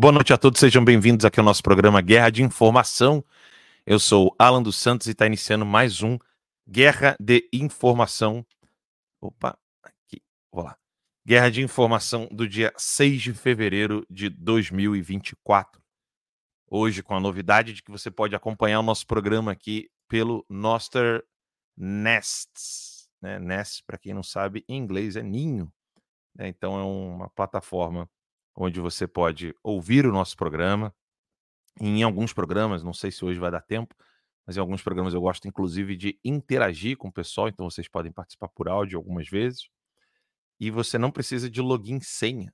Boa noite a todos, sejam bem-vindos aqui ao nosso programa Guerra de Informação. Eu sou Alan dos Santos e está iniciando mais um Guerra de Informação. Opa, aqui, vou lá. Guerra de Informação do dia 6 de fevereiro de 2024. Hoje, com a novidade de que você pode acompanhar o nosso programa aqui pelo Noster Nests. Né? Nest, para quem não sabe, em inglês é ninho. Né? Então, é uma plataforma onde você pode ouvir o nosso programa. Em alguns programas, não sei se hoje vai dar tempo, mas em alguns programas eu gosto inclusive de interagir com o pessoal, então vocês podem participar por áudio algumas vezes. E você não precisa de login senha.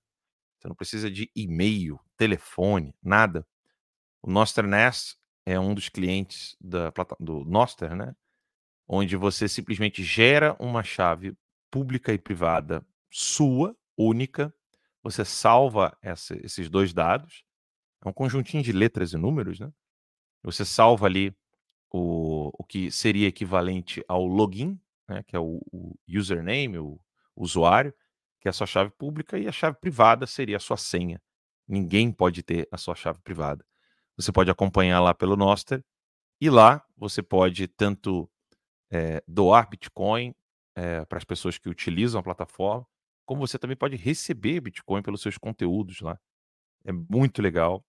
Você não precisa de e-mail, telefone, nada. O Noster Nest é um dos clientes da, do Noster, né? Onde você simplesmente gera uma chave pública e privada sua, única, você salva essa, esses dois dados, é um conjuntinho de letras e números, né? Você salva ali o, o que seria equivalente ao login, né? que é o, o username, o, usuário, que é a sua chave pública, e a chave privada seria a sua senha. Ninguém pode ter a sua chave privada. Você pode acompanhar lá pelo Noster, e lá você pode tanto é, doar Bitcoin é, para as pessoas que utilizam a plataforma, como você também pode receber Bitcoin pelos seus conteúdos lá. É muito legal.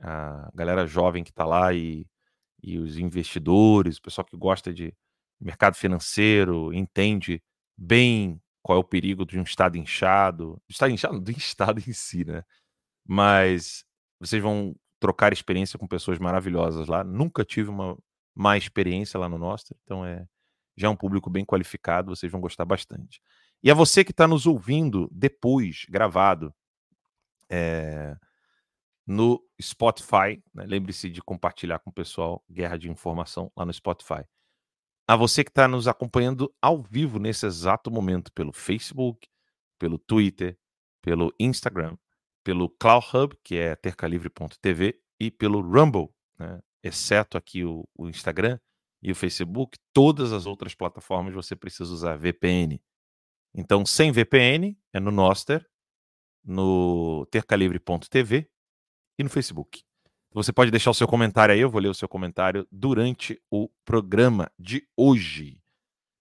A galera jovem que está lá e, e os investidores, o pessoal que gosta de mercado financeiro, entende bem qual é o perigo de um estado inchado. Estado inchado? Do estado em si, né? Mas vocês vão trocar experiência com pessoas maravilhosas lá. Nunca tive uma má experiência lá no nosso, então é já é um público bem qualificado, vocês vão gostar bastante. E a você que está nos ouvindo depois, gravado, é, no Spotify, né? lembre-se de compartilhar com o pessoal Guerra de Informação lá no Spotify. A você que está nos acompanhando ao vivo nesse exato momento pelo Facebook, pelo Twitter, pelo Instagram, pelo Cloud Hub, que é tercalivre.tv, e pelo Rumble, né? exceto aqui o, o Instagram e o Facebook, todas as outras plataformas você precisa usar VPN. Então, sem VPN, é no Noster, no tercalivre.tv e no Facebook. Você pode deixar o seu comentário aí, eu vou ler o seu comentário durante o programa de hoje.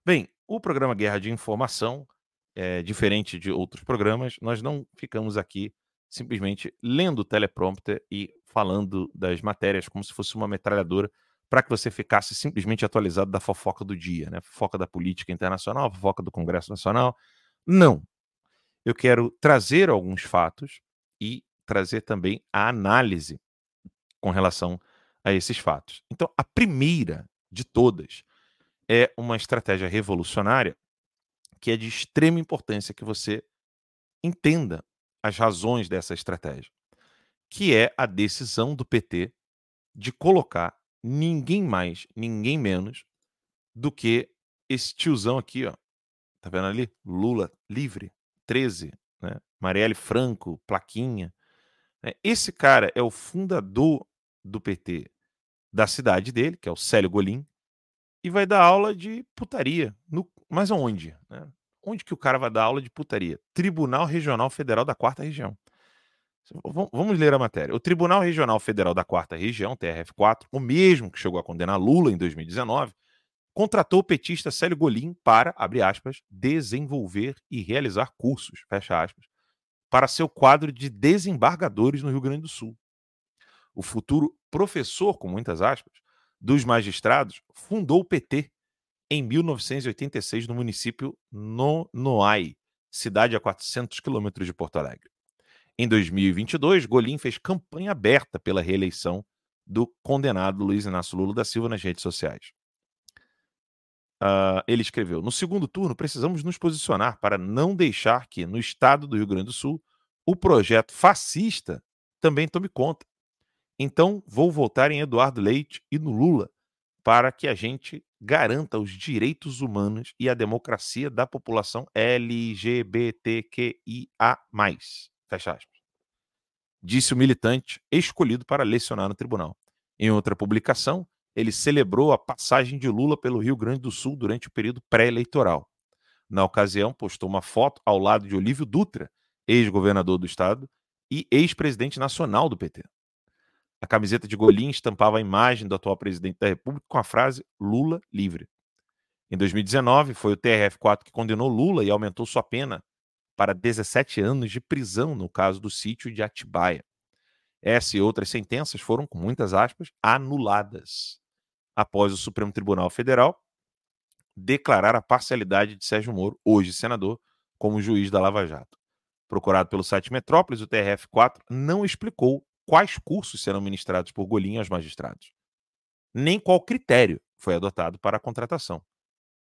Bem, o programa Guerra de Informação é diferente de outros programas, nós não ficamos aqui simplesmente lendo o teleprompter e falando das matérias como se fosse uma metralhadora para que você ficasse simplesmente atualizado da fofoca do dia, né? Fofoca da política internacional, fofoca do Congresso Nacional. Não. Eu quero trazer alguns fatos e trazer também a análise com relação a esses fatos. Então, a primeira de todas é uma estratégia revolucionária que é de extrema importância que você entenda as razões dessa estratégia, que é a decisão do PT de colocar ninguém mais, ninguém menos do que esse tiozão aqui, ó. Tá vendo ali? Lula livre, 13, né? Marielle Franco, plaquinha. Né? Esse cara é o fundador do PT da cidade dele, que é o Célio Golim, e vai dar aula de putaria. No... Mas aonde? Né? Onde que o cara vai dar aula de putaria? Tribunal Regional Federal da Quarta Região. Vamos ler a matéria. O Tribunal Regional Federal da Quarta Região, TRF4, o mesmo que chegou a condenar Lula em 2019, contratou o petista Célio Golim para, abre aspas, desenvolver e realizar cursos, fecha aspas, para seu quadro de desembargadores no Rio Grande do Sul. O futuro professor, com muitas aspas, dos magistrados, fundou o PT em 1986 no município Nonoai, cidade a 400 quilômetros de Porto Alegre. Em 2022, Golim fez campanha aberta pela reeleição do condenado Luiz Inácio Lula da Silva nas redes sociais. Uh, ele escreveu: No segundo turno, precisamos nos posicionar para não deixar que, no estado do Rio Grande do Sul, o projeto fascista também tome conta. Então, vou votar em Eduardo Leite e no Lula para que a gente garanta os direitos humanos e a democracia da população LGBTQIA. Fecha aspas. Disse o militante escolhido para lecionar no tribunal. Em outra publicação, ele celebrou a passagem de Lula pelo Rio Grande do Sul durante o período pré-eleitoral. Na ocasião, postou uma foto ao lado de Olívio Dutra, ex-governador do estado, e ex-presidente nacional do PT. A camiseta de Golim estampava a imagem do atual presidente da República com a frase Lula livre. Em 2019, foi o TRF4 que condenou Lula e aumentou sua pena para 17 anos de prisão no caso do sítio de Atibaia. Essa e outras sentenças foram, com muitas aspas, anuladas após o Supremo Tribunal Federal declarar a parcialidade de Sérgio Moro, hoje senador, como juiz da Lava Jato. Procurado pelo site Metrópolis, o TRF4 não explicou quais cursos serão ministrados por Golim aos magistrados, nem qual critério foi adotado para a contratação,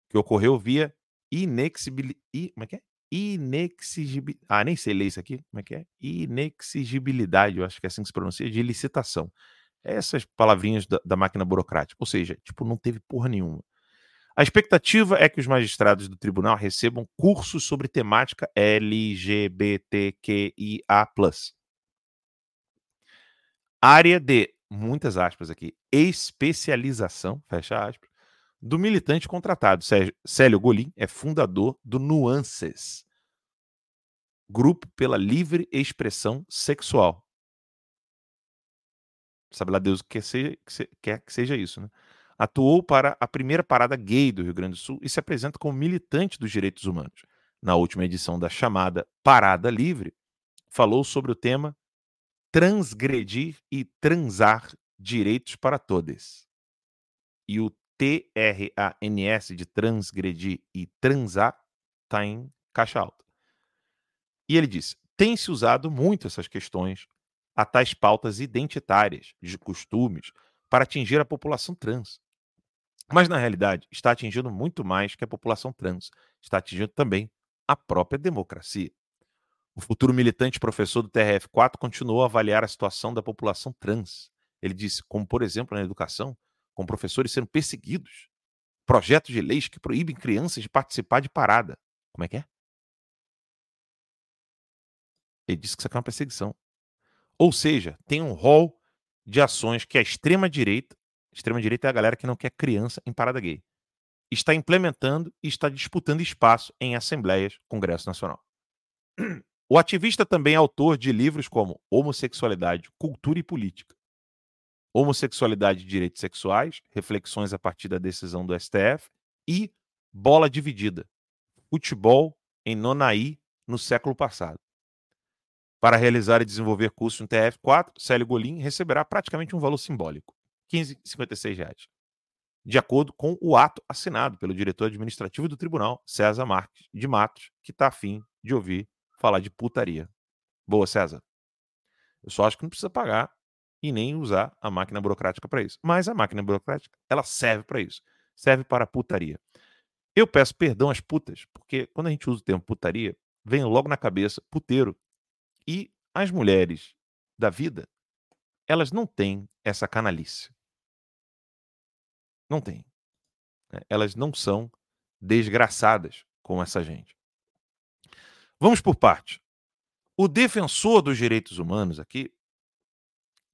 que ocorreu via inexibilidade. Como é que é? Inexigibilidade. Ah, nem sei ler isso aqui. Como é que é? Inexigibilidade, eu acho que é assim que se pronuncia, de licitação. Essas palavrinhas da, da máquina burocrática. Ou seja, tipo, não teve porra nenhuma. A expectativa é que os magistrados do tribunal recebam cursos sobre temática LGBTQIA. Área de, muitas aspas aqui, especialização, fecha aspas, do militante contratado. Célio Golim é fundador do Nuances, grupo pela livre expressão sexual. Sabe lá Deus que quer que seja isso, né? Atuou para a primeira parada gay do Rio Grande do Sul e se apresenta como militante dos direitos humanos. Na última edição da chamada Parada Livre, falou sobre o tema transgredir e transar direitos para todos. E o T-R-A-N-S de transgredir e transar está em caixa alta. E ele diz: tem se usado muito essas questões a tais pautas identitárias, de costumes, para atingir a população trans. Mas, na realidade, está atingindo muito mais que a população trans. Está atingindo também a própria democracia. O futuro militante professor do TRF4 continuou a avaliar a situação da população trans. Ele disse, como por exemplo na educação, com professores sendo perseguidos, projetos de leis que proíbem crianças de participar de parada. Como é que é? Ele disse que isso aqui é uma perseguição. Ou seja, tem um rol de ações que a extrema-direita Extrema-direita é a galera que não quer criança em parada gay. Está implementando e está disputando espaço em assembleias, Congresso Nacional. O ativista também é autor de livros como Homossexualidade, Cultura e Política, Homossexualidade e Direitos Sexuais, Reflexões a partir da decisão do STF e Bola Dividida, Futebol em Nonaí no século passado. Para realizar e desenvolver curso no TF4, Célio Golim receberá praticamente um valor simbólico. 15,56 reais. De acordo com o ato assinado pelo diretor administrativo do tribunal, César Marques de Matos, que está afim de ouvir falar de putaria. Boa, César. Eu só acho que não precisa pagar e nem usar a máquina burocrática para isso. Mas a máquina burocrática, ela serve para isso. Serve para putaria. Eu peço perdão às putas, porque quando a gente usa o termo putaria, vem logo na cabeça puteiro. E as mulheres da vida, elas não têm essa canalice. Não tem. Né, elas não são desgraçadas com essa gente. Vamos por parte. O defensor dos direitos humanos aqui,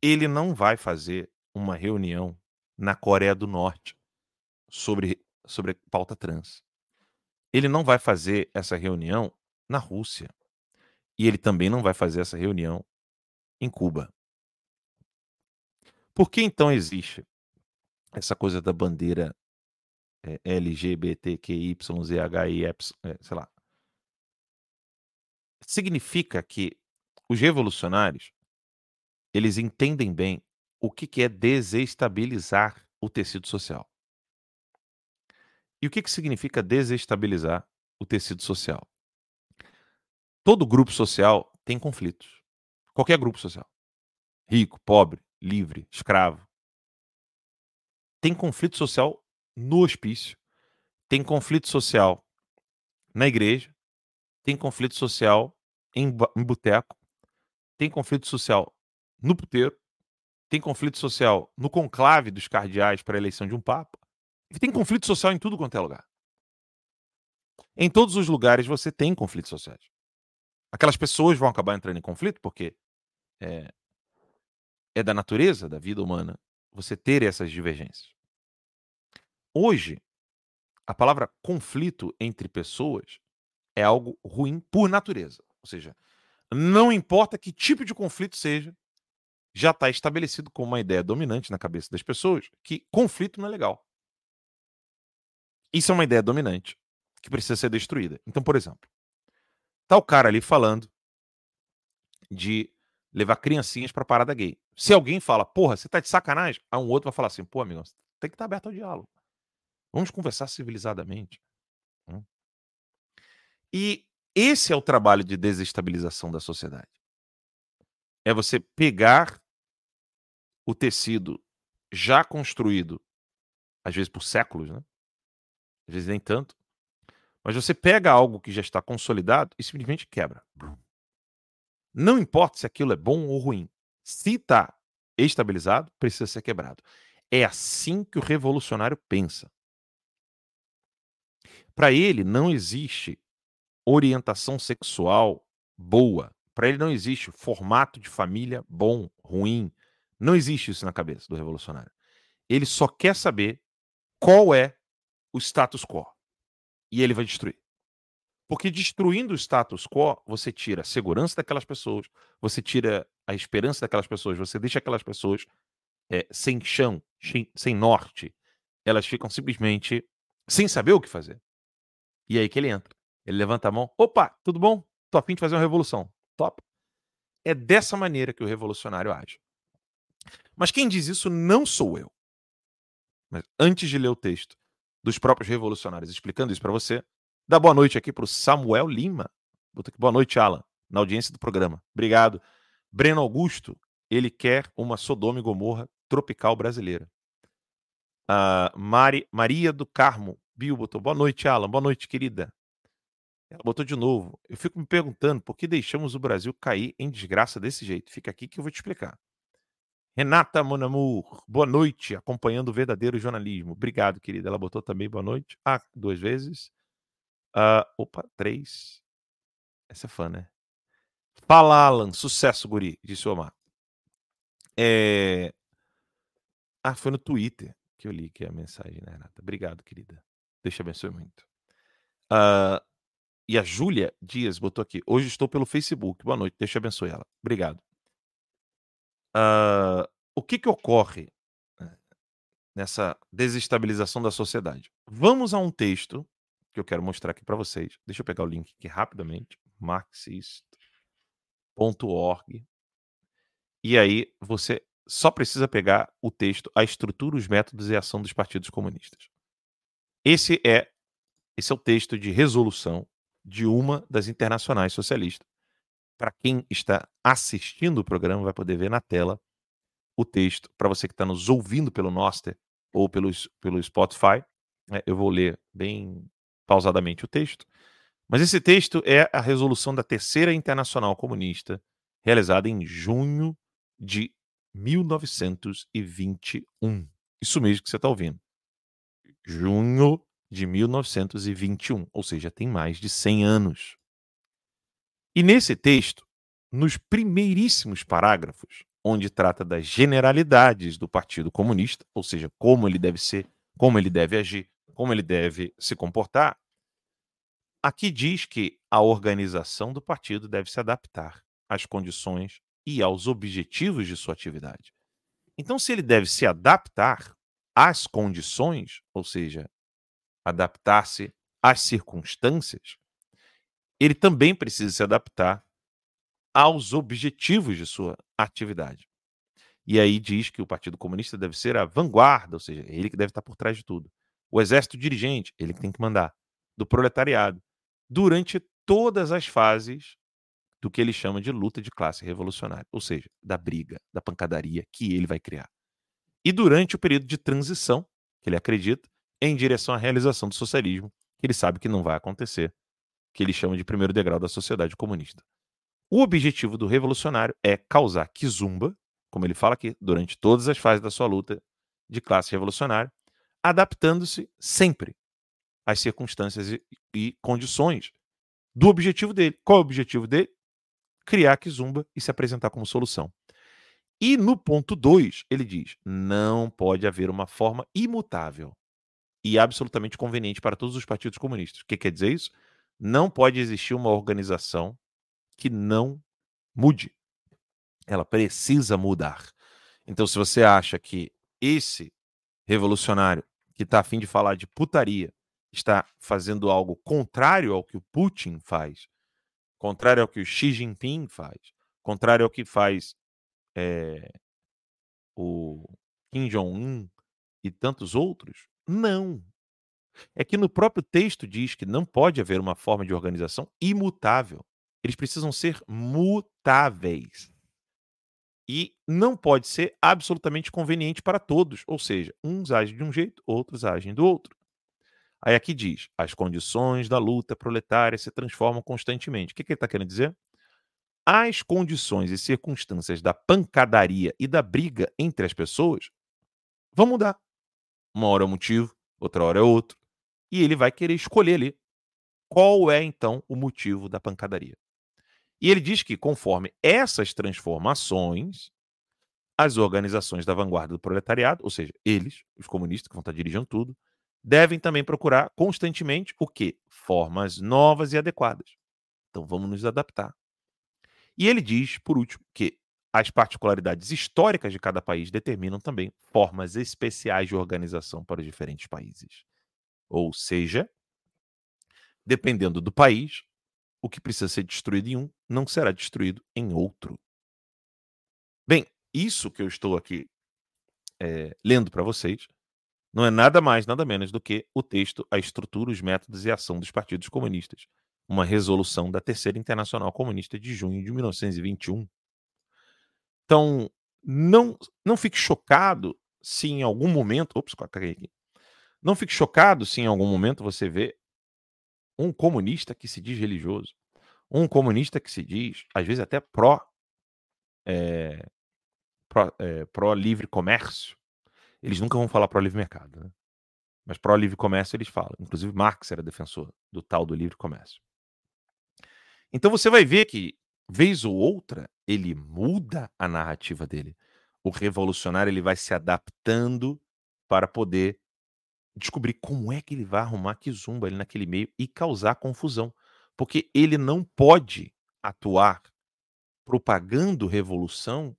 ele não vai fazer uma reunião na Coreia do Norte sobre, sobre pauta trans. Ele não vai fazer essa reunião na Rússia. E ele também não vai fazer essa reunião em Cuba. Por que então existe essa coisa da bandeira é, LGBTQYZHI, é, sei lá. Significa que os revolucionários eles entendem bem o que, que é desestabilizar o tecido social. E o que, que significa desestabilizar o tecido social? Todo grupo social tem conflitos. Qualquer grupo social. Rico, pobre, livre, escravo, tem conflito social no hospício, tem conflito social na igreja, tem conflito social em, em boteco, tem conflito social no puteiro, tem conflito social no conclave dos cardeais para a eleição de um papa, e tem conflito social em tudo quanto é lugar. Em todos os lugares você tem conflitos sociais. Aquelas pessoas vão acabar entrando em conflito porque é, é da natureza da vida humana você ter essas divergências. Hoje, a palavra conflito entre pessoas é algo ruim por natureza. Ou seja, Não importa que tipo de conflito seja, já está estabelecido como uma ideia dominante na cabeça das pessoas que conflito não é legal. Isso é uma ideia dominante que precisa ser destruída. Então, por exemplo, tá o cara ali falando de levar criancinhas para parada gay. Se alguém fala, porra, você tá de sacanagem, aí um outro vai falar assim, pô, amigo, tem que estar tá aberto ao diálogo. Vamos conversar civilizadamente. Hum. E esse é o trabalho de desestabilização da sociedade. É você pegar o tecido já construído, às vezes por séculos, né? Às vezes nem tanto. Mas você pega algo que já está consolidado e simplesmente quebra. Não importa se aquilo é bom ou ruim. Se está estabilizado, precisa ser quebrado. É assim que o revolucionário pensa. Para ele não existe orientação sexual boa. Para ele não existe formato de família bom, ruim. Não existe isso na cabeça do revolucionário. Ele só quer saber qual é o status quo. E ele vai destruir. Porque destruindo o status quo, você tira a segurança daquelas pessoas, você tira a esperança daquelas pessoas, você deixa aquelas pessoas é, sem chão, sem norte. Elas ficam simplesmente sem saber o que fazer. E aí que ele entra. Ele levanta a mão. Opa, tudo bom? Tô afim de fazer uma revolução. Top. É dessa maneira que o revolucionário age. Mas quem diz isso não sou eu. Mas antes de ler o texto dos próprios revolucionários explicando isso para você, dá boa noite aqui para o Samuel Lima. Boa noite, Alan, na audiência do programa. Obrigado. Breno Augusto, ele quer uma Sodoma e Gomorra tropical brasileira. Uh, Mari, Maria do Carmo, Bill botou boa noite, Alan. Boa noite, querida. Ela botou de novo. Eu fico me perguntando por que deixamos o Brasil cair em desgraça desse jeito. Fica aqui que eu vou te explicar. Renata Monamur, boa noite, acompanhando o verdadeiro jornalismo. Obrigado, querida. Ela botou também boa noite. Ah, duas vezes. Uh, opa, três. Essa é fã, né? Fala, Alan. Sucesso, guri, disse o Omar. É... Ah, foi no Twitter que eu li que é a mensagem, né, Renata? Obrigado, querida. Deus te abençoe muito. Uh, e a Júlia Dias botou aqui. Hoje estou pelo Facebook. Boa noite. Deus te abençoe ela. Obrigado. Uh, o que, que ocorre né, nessa desestabilização da sociedade? Vamos a um texto que eu quero mostrar aqui para vocês. Deixa eu pegar o link aqui rapidamente. marxist.org. E aí você só precisa pegar o texto A Estrutura, os Métodos e a Ação dos Partidos Comunistas. Esse é esse é o texto de resolução de uma das internacionais socialistas para quem está assistindo o programa, vai poder ver na tela o texto. Para você que está nos ouvindo pelo Noster ou pelo, pelo Spotify, né, eu vou ler bem pausadamente o texto. Mas esse texto é a resolução da Terceira Internacional Comunista, realizada em junho de 1921. Isso mesmo que você está ouvindo. Junho de 1921, ou seja, tem mais de 100 anos. E nesse texto, nos primeiríssimos parágrafos, onde trata das generalidades do Partido Comunista, ou seja, como ele deve ser, como ele deve agir, como ele deve se comportar, aqui diz que a organização do partido deve se adaptar às condições e aos objetivos de sua atividade. Então, se ele deve se adaptar às condições, ou seja, adaptar-se às circunstâncias, ele também precisa se adaptar aos objetivos de sua atividade. E aí diz que o Partido Comunista deve ser a vanguarda, ou seja, ele que deve estar por trás de tudo. O exército dirigente, ele que tem que mandar. Do proletariado. Durante todas as fases do que ele chama de luta de classe revolucionária, ou seja, da briga, da pancadaria que ele vai criar. E durante o período de transição, que ele acredita, em direção à realização do socialismo, que ele sabe que não vai acontecer, que ele chama de primeiro degrau da sociedade comunista. O objetivo do revolucionário é causar quizumba, como ele fala aqui, durante todas as fases da sua luta de classe revolucionária, adaptando-se sempre às circunstâncias e, e, condições do objetivo dele. Qual é o objetivo dele? Criar quizumba e se apresentar como solução. E no ponto 2, ele diz: não pode haver uma forma imutável e absolutamente conveniente para todos os partidos comunistas. O que quer dizer isso? Não pode existir uma organização que não mude. Ela precisa mudar. Então, se você acha que esse revolucionário que está a fim de falar de putaria está fazendo algo contrário ao que o Putin faz, contrário ao que o Xi Jinping faz, contrário ao que faz é, o Kim Jong-un e tantos outros, não. É que no próprio texto diz que não pode haver uma forma de organização imutável. Eles precisam ser mutáveis. E não pode ser absolutamente conveniente para todos. Ou seja, uns agem de um jeito, outros agem do outro. Aí aqui diz: as condições da luta proletária se transformam constantemente. O que, que ele está querendo dizer? As condições e circunstâncias da pancadaria e da briga entre as pessoas vão mudar. Uma hora é um motivo, outra hora é outro. E ele vai querer escolher ali qual é então o motivo da pancadaria. E ele diz que, conforme essas transformações, as organizações da vanguarda do proletariado, ou seja, eles, os comunistas que vão estar dirigindo tudo, devem também procurar constantemente o quê? Formas novas e adequadas. Então vamos nos adaptar. E ele diz, por último, que as particularidades históricas de cada país determinam também formas especiais de organização para os diferentes países. Ou seja, dependendo do país, o que precisa ser destruído em um não será destruído em outro. Bem, isso que eu estou aqui é, lendo para vocês não é nada mais, nada menos do que o texto A Estrutura, os Métodos e a Ação dos Partidos Comunistas, uma resolução da Terceira Internacional Comunista de junho de 1921. Então, não, não fique chocado se em algum momento. Ops, aqui. Não fique chocado se em algum momento você vê um comunista que se diz religioso, um comunista que se diz, às vezes até pró, é, pró, é, pró livre comércio. Eles nunca vão falar pró livre mercado, né? mas pró livre comércio eles falam. Inclusive Marx era defensor do tal do livre comércio. Então você vai ver que vez ou outra ele muda a narrativa dele. O revolucionário ele vai se adaptando para poder descobrir como é que ele vai arrumar Kizumba ali naquele meio e causar confusão. Porque ele não pode atuar propagando revolução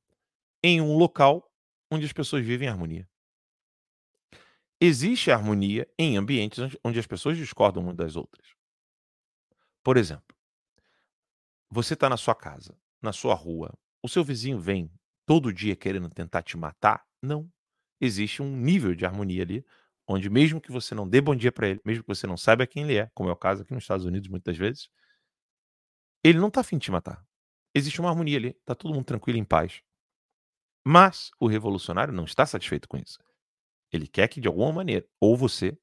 em um local onde as pessoas vivem em harmonia. Existe harmonia em ambientes onde as pessoas discordam umas das outras. Por exemplo, você está na sua casa, na sua rua, o seu vizinho vem todo dia querendo tentar te matar? Não. Existe um nível de harmonia ali onde mesmo que você não dê bom dia para ele, mesmo que você não saiba quem ele é, como é o caso aqui nos Estados Unidos muitas vezes, ele não tá afim de te matar. Existe uma harmonia ali, tá todo mundo tranquilo em paz. Mas o revolucionário não está satisfeito com isso. Ele quer que de alguma maneira ou você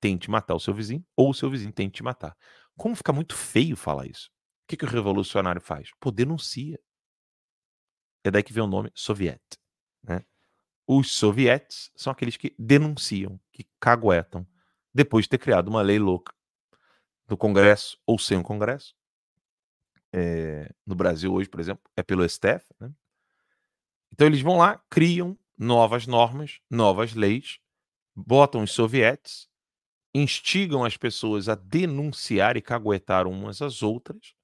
tente matar o seu vizinho ou o seu vizinho tente te matar. Como fica muito feio falar isso? O que, que o revolucionário faz? Pô, denuncia. É daí que vem o nome soviete. Né? Os sovietes são aqueles que denunciam, que caguetam, depois de ter criado uma lei louca no Congresso ou sem o Congresso. É, no Brasil hoje, por exemplo, é pelo STF. Né? Então eles vão lá, criam novas normas, novas leis, botam os sovietes, instigam as pessoas a denunciar e caguetar umas às outras,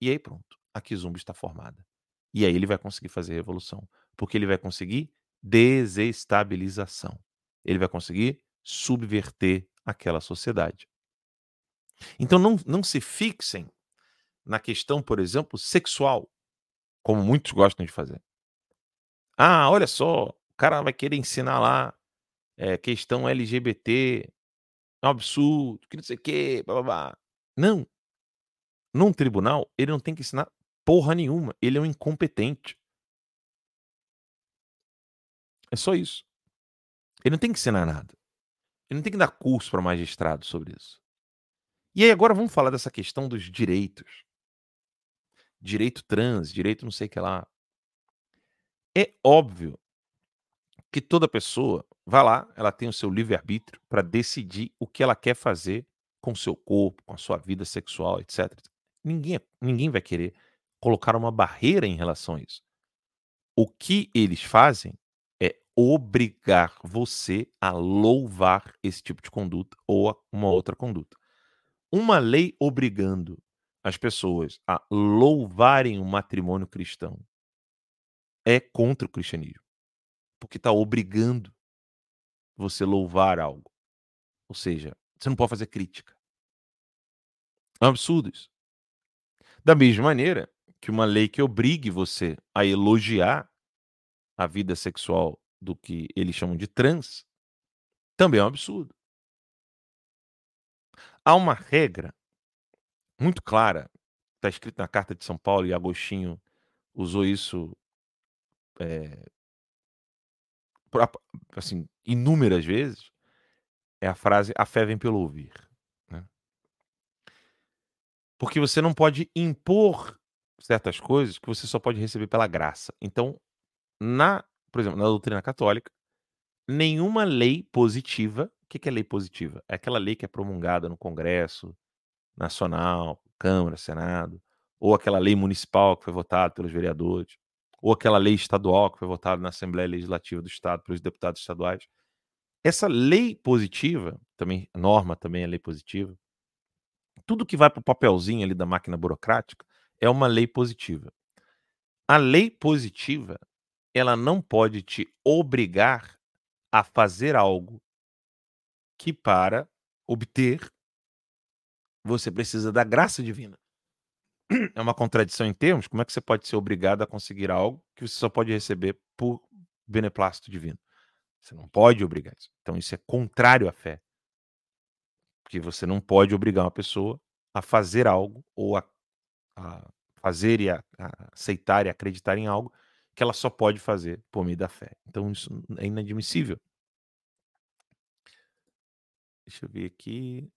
e aí pronto, a Kizumba está formada. E aí ele vai conseguir fazer revolução, porque ele vai conseguir desestabilização. Ele vai conseguir subverter aquela sociedade. Então não, não se fixem na questão, por exemplo, sexual, como muitos gostam de fazer. Ah, olha só, o cara vai querer ensinar lá é, questão LGBT, é um absurdo, que não sei o quê, blá, blá, blá. Não. Num tribunal, ele não tem que ensinar porra nenhuma. Ele é um incompetente. É só isso. Ele não tem que ensinar nada. Ele não tem que dar curso para magistrado sobre isso. E aí agora vamos falar dessa questão dos direitos. Direito trans, direito não sei o que lá. É óbvio que toda pessoa vai lá, ela tem o seu livre-arbítrio para decidir o que ela quer fazer com o seu corpo, com a sua vida sexual, etc. Ninguém, é, ninguém vai querer colocar uma barreira em relação a isso. O que eles fazem obrigar você a louvar esse tipo de conduta ou uma outra conduta. Uma lei obrigando as pessoas a louvarem o matrimônio cristão é contra o cristianismo. Porque está obrigando você louvar algo. Ou seja, você não pode fazer crítica. É um absurdo isso. Da mesma maneira que uma lei que obrigue você a elogiar a vida sexual do que eles chamam de trans, também é um absurdo. Há uma regra muito clara, está escrito na Carta de São Paulo, e Agostinho usou isso é, assim, inúmeras vezes, é a frase: a fé vem pelo ouvir. Né? Porque você não pode impor certas coisas que você só pode receber pela graça. Então, na, por exemplo, na doutrina católica, nenhuma lei positiva. O que é lei positiva? É aquela lei que é promulgada no Congresso Nacional, Câmara, Senado, ou aquela lei municipal que foi votada pelos vereadores, ou aquela lei estadual que foi votada na Assembleia Legislativa do Estado pelos deputados estaduais. Essa lei positiva, também norma também é lei positiva. Tudo que vai para o papelzinho ali da máquina burocrática é uma lei positiva. A lei positiva, ela não pode te obrigar a fazer algo que para obter você precisa da graça divina. É uma contradição em termos? Como é que você pode ser obrigado a conseguir algo que você só pode receber por beneplácito divino? Você não pode obrigar isso. Então isso é contrário à fé. Porque você não pode obrigar uma pessoa a fazer algo ou a, a fazer e a, a aceitar e acreditar em algo que ela só pode fazer por meio da fé. Então isso é inadmissível. Deixa eu ver aqui.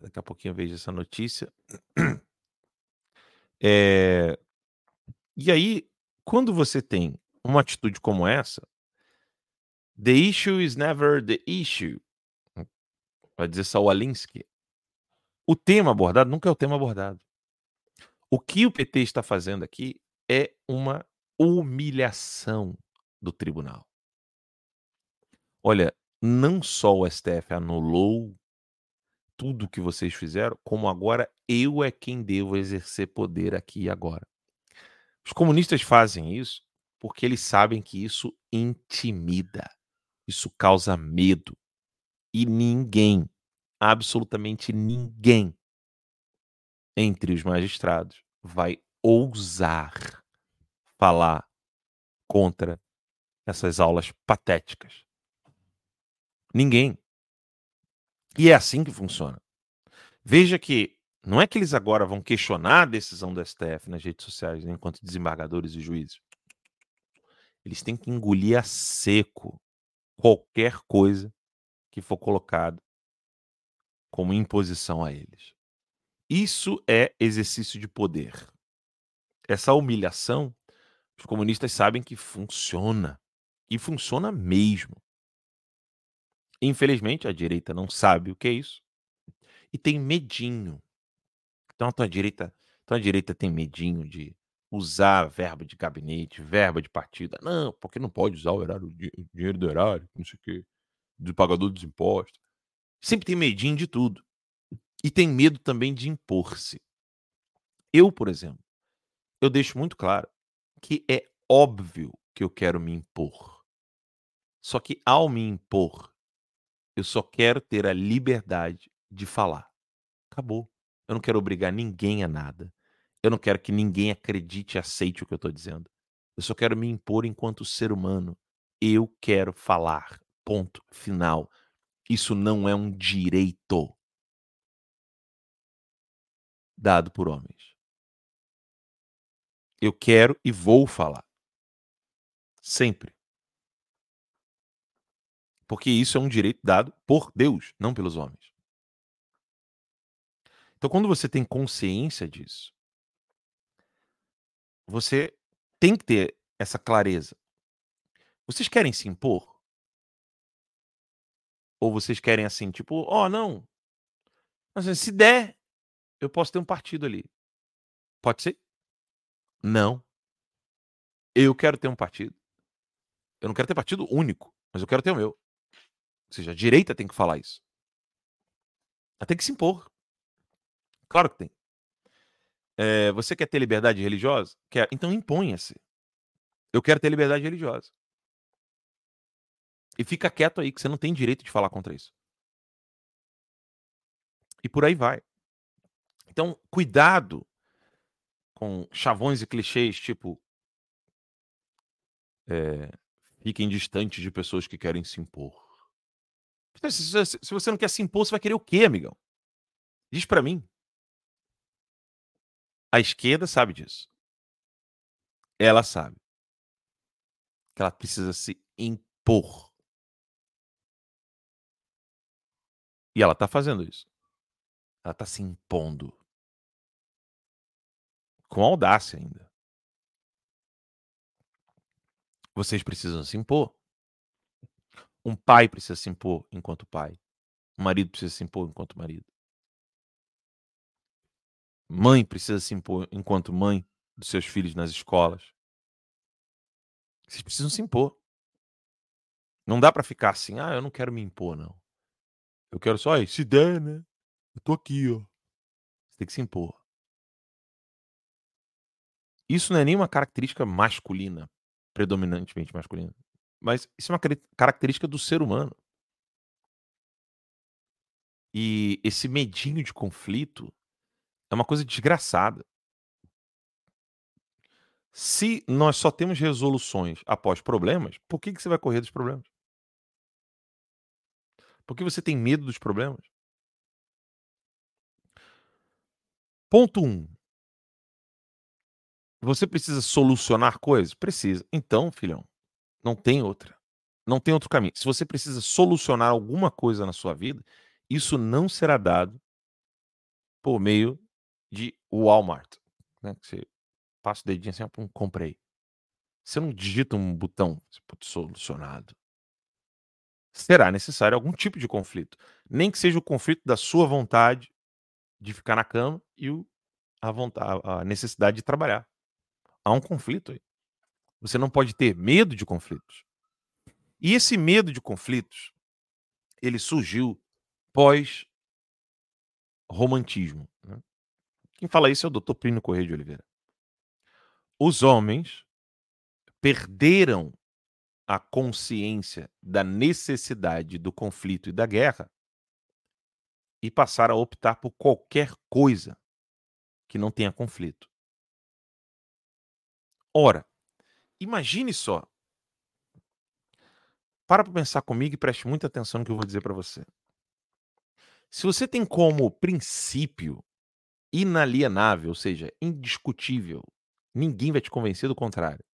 Daqui a pouquinho eu vejo essa notícia. É... E aí, quando você tem uma atitude como essa, the issue is never the issue. Vai dizer Saul Alinsky. O tema abordado nunca é o tema abordado. O que o PT está fazendo aqui é uma humilhação do tribunal. Olha, não só o STF anulou tudo que vocês fizeram, como agora eu é quem devo exercer poder aqui e agora. Os comunistas fazem isso porque eles sabem que isso intimida, isso causa medo. E ninguém, absolutamente ninguém, entre os magistrados, vai ousar falar contra essas aulas patéticas. Ninguém. E é assim que funciona. Veja que não é que eles agora vão questionar a decisão do STF nas redes sociais, né, enquanto desembargadores e juízes. Eles têm que engolir a seco qualquer coisa que for colocado como imposição a eles. Isso é exercício de poder. Essa humilhação, os comunistas sabem que funciona. E funciona mesmo. Infelizmente, a direita não sabe o que é isso e tem medinho. Então, a tua direita, então a direita tem medinho de usar verba de gabinete, verba de partida. Não, porque não pode usar o, horário, o dinheiro do erário, não sei o quê, do pagador dos impostos. Sempre tem medinho de tudo. E tem medo também de impor-se. Eu, por exemplo, eu deixo muito claro que é óbvio que eu quero me impor. Só que ao me impor, eu só quero ter a liberdade de falar. Acabou. Eu não quero obrigar ninguém a nada. Eu não quero que ninguém acredite e aceite o que eu estou dizendo. Eu só quero me impor enquanto ser humano. Eu quero falar. Ponto final. Isso não é um direito dado por homens. Eu quero e vou falar. Sempre. Porque isso é um direito dado por Deus, não pelos homens. Então, quando você tem consciência disso, você tem que ter essa clareza. Vocês querem se impor? Ou vocês querem assim, tipo, ó, oh, não. Assim, se der, eu posso ter um partido ali. Pode ser? Não. Eu quero ter um partido. Eu não quero ter partido único, mas eu quero ter o meu. Ou seja, a direita tem que falar isso. Ela tem que se impor. Claro que tem. É, você quer ter liberdade religiosa? Quer. Então imponha-se. Eu quero ter liberdade religiosa. E fica quieto aí, que você não tem direito de falar contra isso. E por aí vai. Então, cuidado com chavões e clichês tipo. É, fiquem distantes de pessoas que querem se impor. Se, se, se, você não quer se impor, você vai querer o quê, amigão? Diz para mim. A esquerda sabe disso. Ela sabe que ela precisa se impor. E ela tá fazendo isso. Ela tá se impondo. Com audácia ainda. Vocês precisam se impor. Um pai precisa se impor enquanto pai. Um marido precisa se impor enquanto marido. Mãe precisa se impor enquanto mãe dos seus filhos nas escolas. Vocês precisam se impor. Não dá para ficar assim, ah, eu não quero me impor, não. Eu quero só, se der, né? Eu tô aqui, ó. Você tem que se impor. Isso não é nenhuma característica masculina, predominantemente masculina. Mas isso é uma característica do ser humano. E esse medinho de conflito é uma coisa desgraçada. Se nós só temos resoluções após problemas, por que, que você vai correr dos problemas? Porque você tem medo dos problemas? Ponto 1. Um, você precisa solucionar coisas? Precisa. Então, filhão, não tem outra. Não tem outro caminho. Se você precisa solucionar alguma coisa na sua vida, isso não será dado por meio de Walmart. Né? Você passa o dedinho assim, um comprei. Você não digita um botão solucionado. Será necessário algum tipo de conflito. Nem que seja o conflito da sua vontade de ficar na cama e a, vontade, a necessidade de trabalhar. Há um conflito aí. Você não pode ter medo de conflitos. E esse medo de conflitos, ele surgiu pós romantismo. Né? Quem fala isso é o Dr. Plínio Correia de Oliveira. Os homens perderam a consciência da necessidade do conflito e da guerra e passaram a optar por qualquer coisa que não tenha conflito. Ora, imagine só. Para para pensar comigo e preste muita atenção no que eu vou dizer para você. Se você tem como princípio inalienável, ou seja, indiscutível, ninguém vai te convencer do contrário,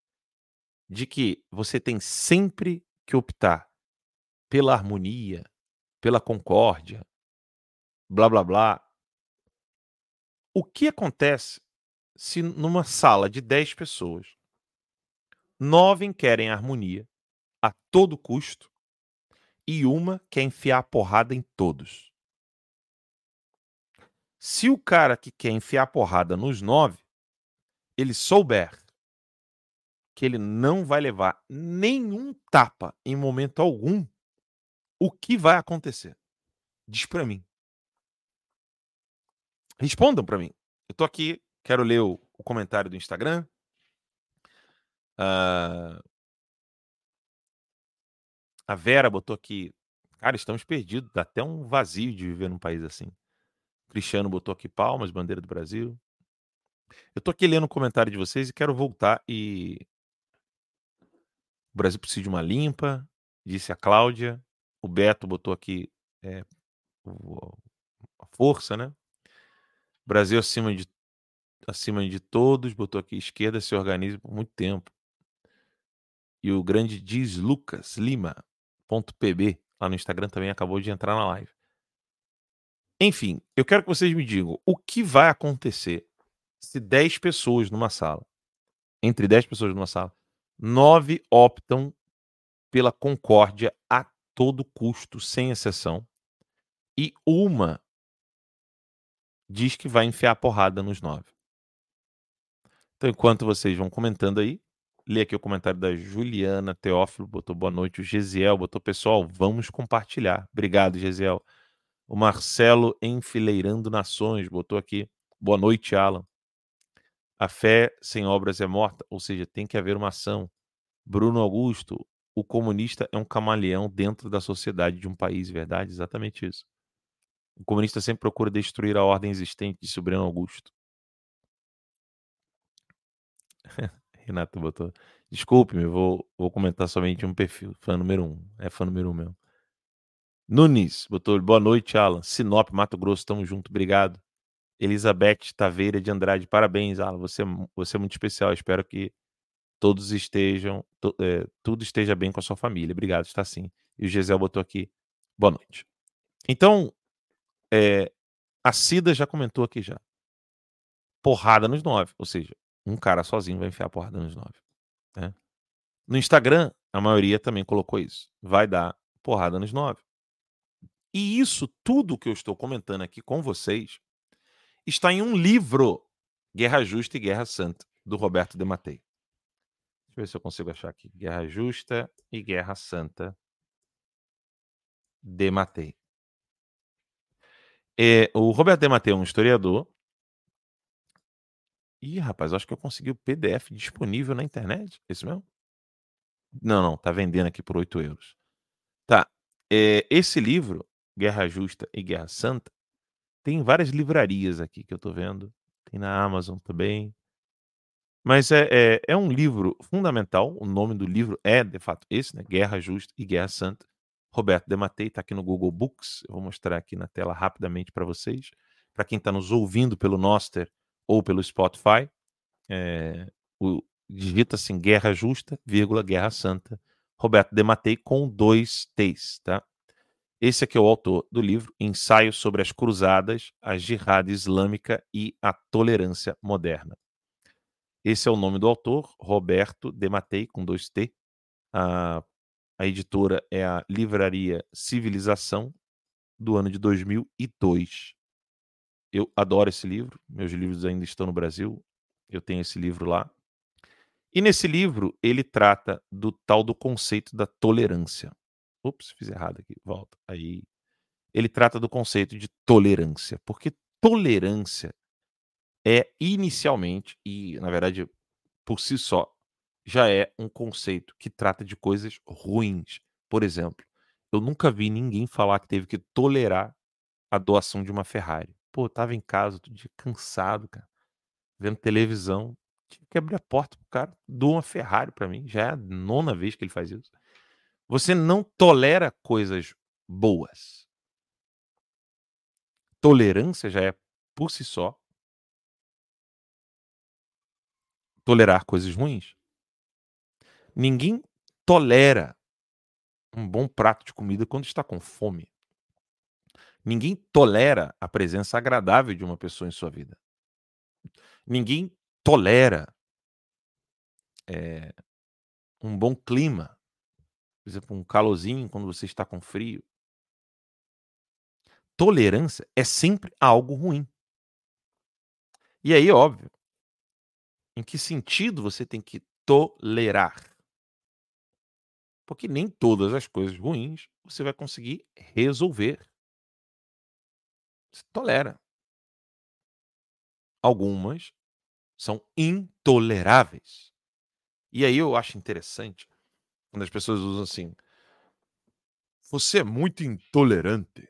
de que você tem sempre que optar pela harmonia, pela concórdia, blá blá blá. O que acontece se numa sala de 10 pessoas, nove querem harmonia a todo custo e uma quer enfiar a porrada em todos. Se o cara que quer enfiar a porrada nos nove, ele souber que ele não vai levar nenhum tapa em momento algum, o que vai acontecer? Diz para mim. Respondam para mim. Eu tô aqui Quero ler o, o comentário do Instagram. Uh, a Vera botou aqui. Cara, estamos perdidos. Dá até um vazio de viver num país assim. O Cristiano botou aqui palmas, bandeira do Brasil. Eu tô aqui lendo o comentário de vocês e quero voltar e. O Brasil precisa de uma limpa, disse a Cláudia. O Beto botou aqui é, a força, né? Brasil acima de acima de todos, botou aqui esquerda se organiza por muito tempo. E o grande diz Lucas Lima, ponto PB, lá no Instagram também acabou de entrar na live. Enfim, eu quero que vocês me digam o que vai acontecer se 10 pessoas numa sala, entre 10 pessoas numa sala, 9 optam pela concórdia a todo custo, sem exceção, e uma diz que vai enfiar a porrada nos nove. Então, enquanto vocês vão comentando aí, lê aqui o comentário da Juliana Teófilo, botou boa noite. O Gesiel botou, pessoal, vamos compartilhar. Obrigado, Gesiel. O Marcelo Enfileirando Nações botou aqui. Boa noite, Alan. A fé sem obras é morta, ou seja, tem que haver uma ação. Bruno Augusto, o comunista é um camaleão dentro da sociedade de um país, verdade? Exatamente isso. O comunista sempre procura destruir a ordem existente, disse o Breno Augusto. Renato botou. Desculpe-me, vou, vou comentar somente um perfil. Fã número um. É fã número um mesmo. Nunes botou. Boa noite, Alan. Sinop, Mato Grosso, tamo junto, obrigado. Elizabeth Taveira de Andrade, parabéns, Alan. Você, é você é muito especial. Espero que todos estejam, to, é, tudo esteja bem com a sua família. Obrigado, está sim. E o Gisel botou aqui. Boa noite. Então, é, a Cida já comentou aqui já. Porrada nos nove. Ou seja, um cara sozinho vai enfiar porrada nos nove. Né? No Instagram, a maioria também colocou isso. Vai dar porrada nos nove. E isso tudo que eu estou comentando aqui com vocês está em um livro, Guerra Justa e Guerra Santa, do Roberto Dematei. Deixa eu ver se eu consigo achar aqui. Guerra Justa e Guerra Santa, Dematei. É, o Roberto Dematei é um historiador Ih, rapaz, acho que eu consegui o PDF disponível na internet. É isso mesmo? Não, não, tá vendendo aqui por 8 euros. Tá. É, esse livro, Guerra Justa e Guerra Santa, tem várias livrarias aqui que eu tô vendo. Tem na Amazon também. Mas é, é, é um livro fundamental. O nome do livro é, de fato, esse, né? Guerra Justa e Guerra Santa. Roberto Dematei está aqui no Google Books. Eu vou mostrar aqui na tela rapidamente para vocês. Para quem está nos ouvindo pelo Noster ou pelo Spotify. É, o, digita assim Guerra Justa, vírgula, Guerra Santa. Roberto Dematei com dois T's, tá? Esse aqui é o autor do livro Ensaio sobre as Cruzadas, a Jihad Islâmica e a Tolerância Moderna. Esse é o nome do autor, Roberto Dematei, com dois T. A, a editora é a Livraria Civilização, do ano de 2002. Eu adoro esse livro, meus livros ainda estão no Brasil, eu tenho esse livro lá. E nesse livro ele trata do tal do conceito da tolerância. Ups, fiz errado aqui, volta. Aí ele trata do conceito de tolerância, porque tolerância é inicialmente e na verdade por si só já é um conceito que trata de coisas ruins. Por exemplo, eu nunca vi ninguém falar que teve que tolerar a doação de uma Ferrari. Pô, tava em casa todo dia cansado, cara, vendo televisão. Tive que abrir a porta pro cara, dou uma Ferrari para mim. Já é a nona vez que ele faz isso. Você não tolera coisas boas. Tolerância já é, por si só, tolerar coisas ruins. Ninguém tolera um bom prato de comida quando está com fome. Ninguém tolera a presença agradável de uma pessoa em sua vida. Ninguém tolera é, um bom clima. Por exemplo, um calorzinho quando você está com frio. Tolerância é sempre algo ruim. E aí, óbvio, em que sentido você tem que tolerar? Porque nem todas as coisas ruins você vai conseguir resolver. Você tolera. Algumas são intoleráveis. E aí eu acho interessante quando as pessoas usam assim: você é muito intolerante.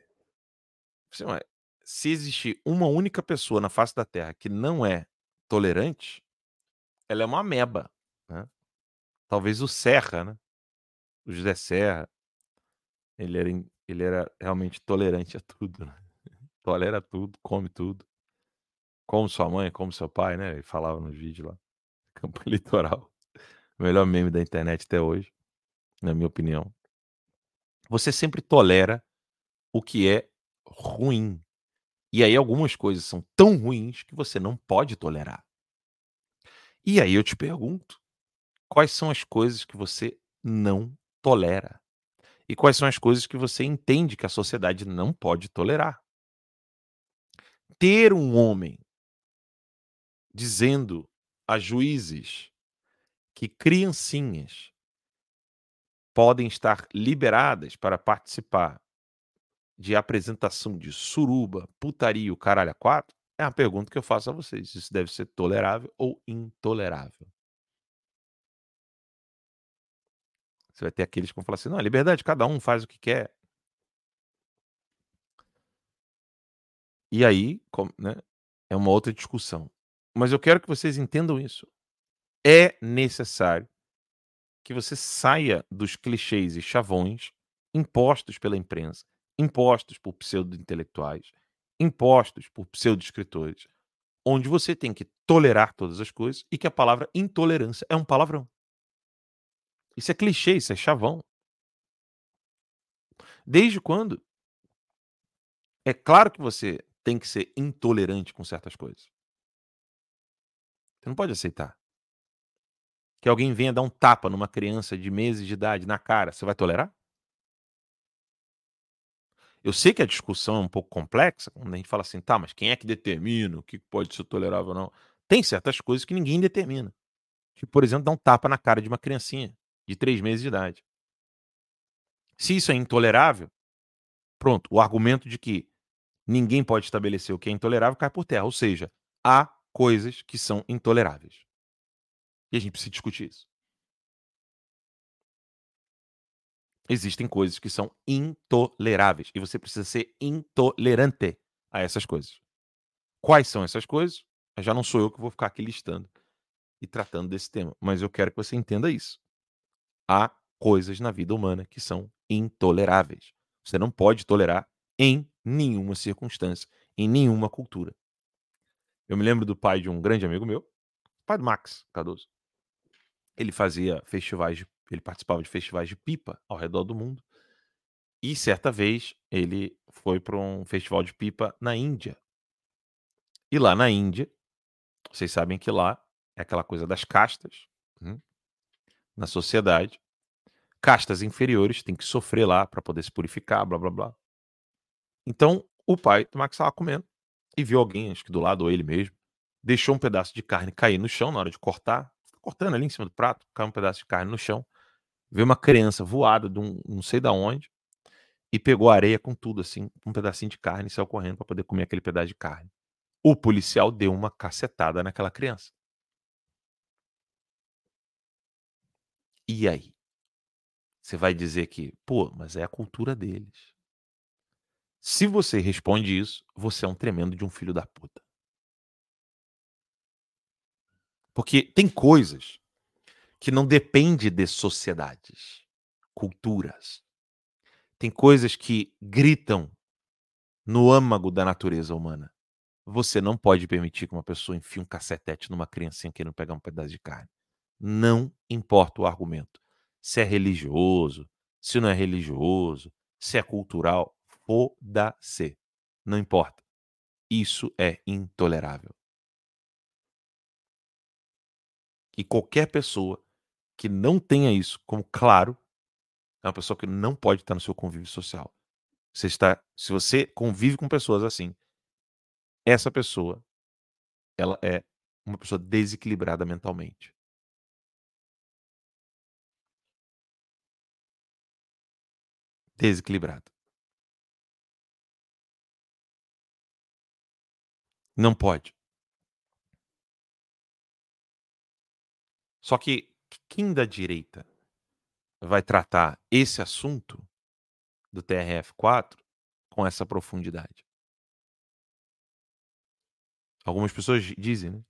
Se existir uma única pessoa na face da Terra que não é tolerante, ela é uma ameba. Né? Talvez o Serra, né? o José Serra, ele era, ele era realmente tolerante a tudo. Né? Tolera tudo, come tudo. Como sua mãe, como seu pai, né? Ele falava nos vídeos lá. Campo Litoral. Melhor meme da internet até hoje, na minha opinião. Você sempre tolera o que é ruim. E aí algumas coisas são tão ruins que você não pode tolerar. E aí eu te pergunto, quais são as coisas que você não tolera? E quais são as coisas que você entende que a sociedade não pode tolerar? Ter um homem dizendo a juízes que criancinhas podem estar liberadas para participar de apresentação de suruba, putaria, o caralho a quatro, é a pergunta que eu faço a vocês. Isso deve ser tolerável ou intolerável? Você vai ter aqueles que vão falar assim: não, liberdade, cada um faz o que quer. E aí, né, é uma outra discussão. Mas eu quero que vocês entendam isso. É necessário que você saia dos clichês e chavões impostos pela imprensa, impostos por pseudo-intelectuais, impostos por pseudo-escritores, onde você tem que tolerar todas as coisas e que a palavra intolerância é um palavrão. Isso é clichê, isso é chavão. Desde quando? É claro que você tem que ser intolerante com certas coisas. Você não pode aceitar. Que alguém venha dar um tapa numa criança de meses de idade na cara, você vai tolerar? Eu sei que a discussão é um pouco complexa, quando a gente fala assim, tá, mas quem é que determina o que pode ser tolerável ou não? Tem certas coisas que ninguém determina. Tipo, por exemplo, dar um tapa na cara de uma criancinha de três meses de idade. Se isso é intolerável, pronto, o argumento de que ninguém pode estabelecer o que é intolerável cai por terra. Ou seja, há coisas que são intoleráveis. E a gente precisa discutir isso. Existem coisas que são intoleráveis e você precisa ser intolerante a essas coisas. Quais são essas coisas? Já não sou eu que vou ficar aqui listando e tratando desse tema, mas eu quero que você entenda isso há coisas na vida humana que são intoleráveis. Você não pode tolerar em nenhuma circunstância, em nenhuma cultura. Eu me lembro do pai de um grande amigo meu, pai do Max Cardoso. Ele fazia festivais, de, ele participava de festivais de pipa ao redor do mundo. E certa vez ele foi para um festival de pipa na Índia. E lá na Índia, vocês sabem que lá é aquela coisa das castas. Hum? na sociedade. Castas inferiores têm que sofrer lá para poder se purificar, blá blá blá. Então, o pai do Max estava comendo e viu alguém, acho que do lado ou ele mesmo, deixou um pedaço de carne cair no chão na hora de cortar, cortando ali em cima do prato, caiu um pedaço de carne no chão. Viu uma criança voada de um não sei da onde e pegou areia com tudo assim, um pedacinho de carne e saiu correndo para poder comer aquele pedaço de carne. O policial deu uma cacetada naquela criança. E aí? Você vai dizer que, pô, mas é a cultura deles. Se você responde isso, você é um tremendo de um filho da puta. Porque tem coisas que não dependem de sociedades, culturas. Tem coisas que gritam no âmago da natureza humana. Você não pode permitir que uma pessoa enfie um cacetete numa criancinha querendo pegar um pedaço de carne. Não importa o argumento. Se é religioso, se não é religioso, se é cultural, foda-se. Não importa. Isso é intolerável. E qualquer pessoa que não tenha isso como claro, é uma pessoa que não pode estar no seu convívio social. Você está, se você convive com pessoas assim, essa pessoa ela é uma pessoa desequilibrada mentalmente. Desequilibrado. Não pode. Só que quem da direita vai tratar esse assunto do TRF4 com essa profundidade? Algumas pessoas dizem, né?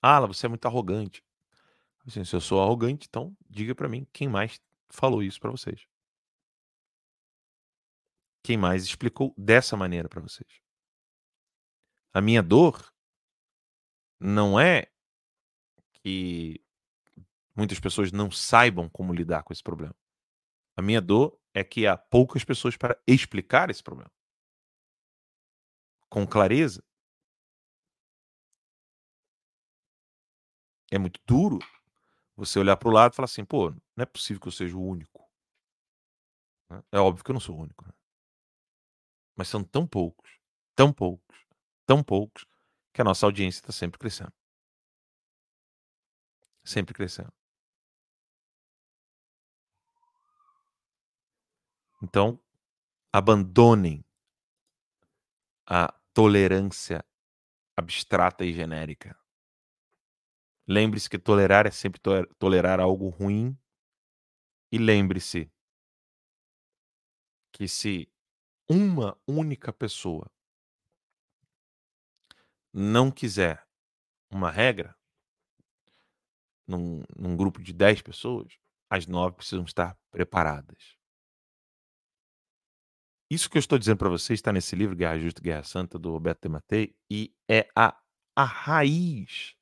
Ah, você é muito arrogante. Assim, se eu sou arrogante, então diga para mim quem mais falou isso para vocês. Quem mais explicou dessa maneira para vocês? A minha dor não é que muitas pessoas não saibam como lidar com esse problema. A minha dor é que há poucas pessoas para explicar esse problema. Com clareza. É muito duro você olhar para o lado e falar assim, pô, não é possível que eu seja o único. Né? É óbvio que eu não sou o único. Né? Mas são tão poucos, tão poucos, tão poucos, que a nossa audiência está sempre crescendo. Sempre crescendo. Então, abandonem a tolerância abstrata e genérica. Lembre-se que tolerar é sempre to tolerar algo ruim. E lembre-se que se uma única pessoa não quiser uma regra, num, num grupo de 10 pessoas, as nove precisam estar preparadas. Isso que eu estou dizendo para vocês está nesse livro Guerra Justa e Guerra Santa do Roberto Matei e é a, a raiz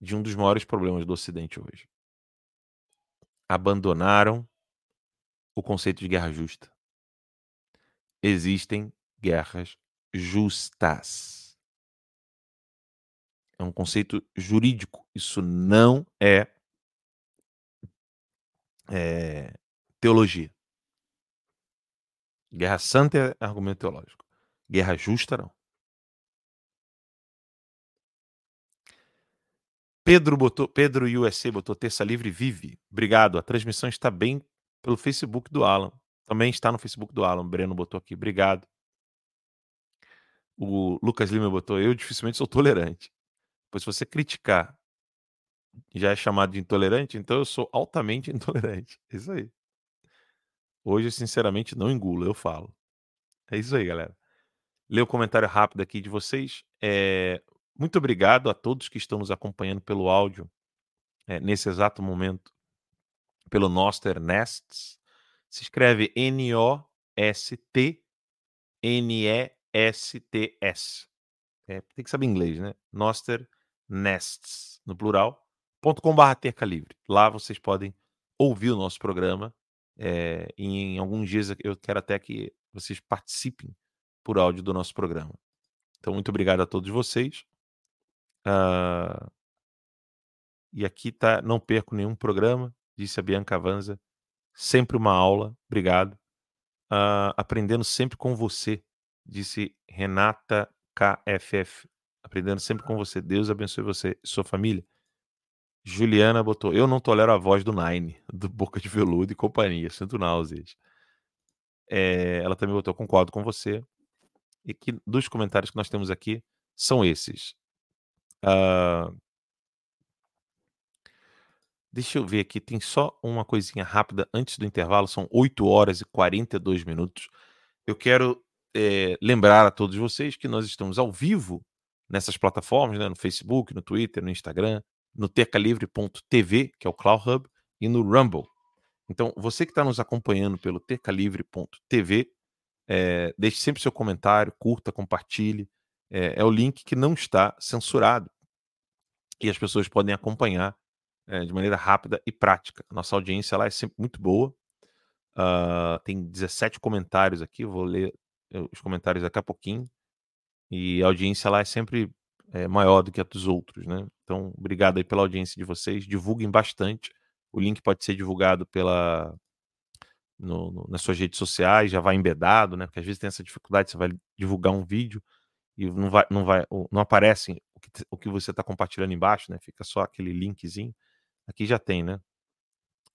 de um dos maiores problemas do Ocidente hoje. Abandonaram o conceito de guerra justa. Existem guerras justas. É um conceito jurídico. Isso não é, é teologia. Guerra santa é argumento teológico. Guerra justa, não. Pedro botou, Pedro USA botou terça livre vive. Obrigado. A transmissão está bem pelo Facebook do Alan. Também está no Facebook do Alan. Breno botou aqui. Obrigado. O Lucas Lima botou: Eu dificilmente sou tolerante. Pois se você criticar já é chamado de intolerante, então eu sou altamente intolerante. É isso aí. Hoje, sinceramente, não engulo, eu falo. É isso aí, galera. Ler o comentário rápido aqui de vocês. É... Muito obrigado a todos que estão nos acompanhando pelo áudio é, nesse exato momento, pelo Noster Nests. Se escreve N-O-S-T N-E-S-T-S. É, tem que saber inglês, né? Noster Nests, no plural, .com.br terca livre. Lá vocês podem ouvir o nosso programa. É, em alguns dias eu quero até que vocês participem por áudio do nosso programa. Então, muito obrigado a todos vocês. Uh, e aqui tá, não perco nenhum programa, disse a Bianca Avanza. Sempre uma aula, obrigado. Uh, aprendendo sempre com você, disse Renata KFF. Aprendendo sempre com você. Deus abençoe você e sua família. Juliana botou: Eu não tolero a voz do Nine, do Boca de Veludo e companhia. Sinto náuseas. É, ela também botou: Concordo com você. E que dos comentários que nós temos aqui são esses. Uh, deixa eu ver aqui, tem só uma coisinha rápida antes do intervalo, são 8 horas e 42 minutos. Eu quero é, lembrar a todos vocês que nós estamos ao vivo nessas plataformas, né, no Facebook, no Twitter, no Instagram, no tercalivre.tv, que é o Cloud Hub, e no Rumble. Então, você que está nos acompanhando pelo tercalivre.tv, é, deixe sempre seu comentário, curta, compartilhe. É, é, o link que não está censurado e as pessoas podem acompanhar é, de maneira rápida e prática. Nossa audiência lá é sempre muito boa. Uh, tem 17 comentários aqui, vou ler os comentários daqui a pouquinho. E a audiência lá é sempre é, maior do que a dos outros, né? Então, obrigado aí pela audiência de vocês. Divulguem bastante. O link pode ser divulgado pela no, no, nas suas redes sociais, já vai embedado, né? Porque às vezes tem essa dificuldade, você vai divulgar um vídeo e não vai, não vai, não aparece o que, o que você está compartilhando embaixo, né? Fica só aquele linkzinho. Aqui já tem, né?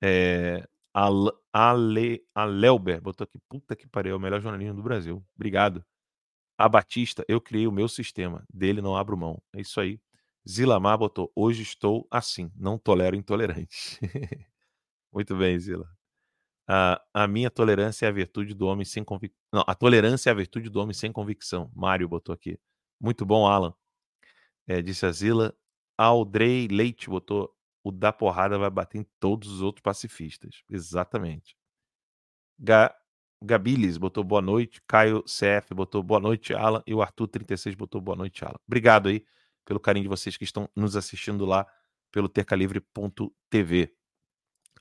É, a, Ale, a Lelber botou aqui, puta que pariu, é o melhor jornalismo do Brasil. Obrigado. A Batista, eu criei o meu sistema, dele não abro mão. É isso aí. Zilamar botou, hoje estou assim, não tolero intolerantes. Muito bem, Zila. Uh, a minha tolerância é a virtude do homem sem convicção. Não, a tolerância é a virtude do homem sem convicção. Mário botou aqui. Muito bom, Alan. É, disse a Zila. Aldrey Leite botou. O da porrada vai bater em todos os outros pacifistas. Exatamente. Gabilis botou boa noite. Caio CF botou boa noite, Alan. E o Arthur36 botou boa noite, Alan. Obrigado aí pelo carinho de vocês que estão nos assistindo lá pelo tercalivre.tv.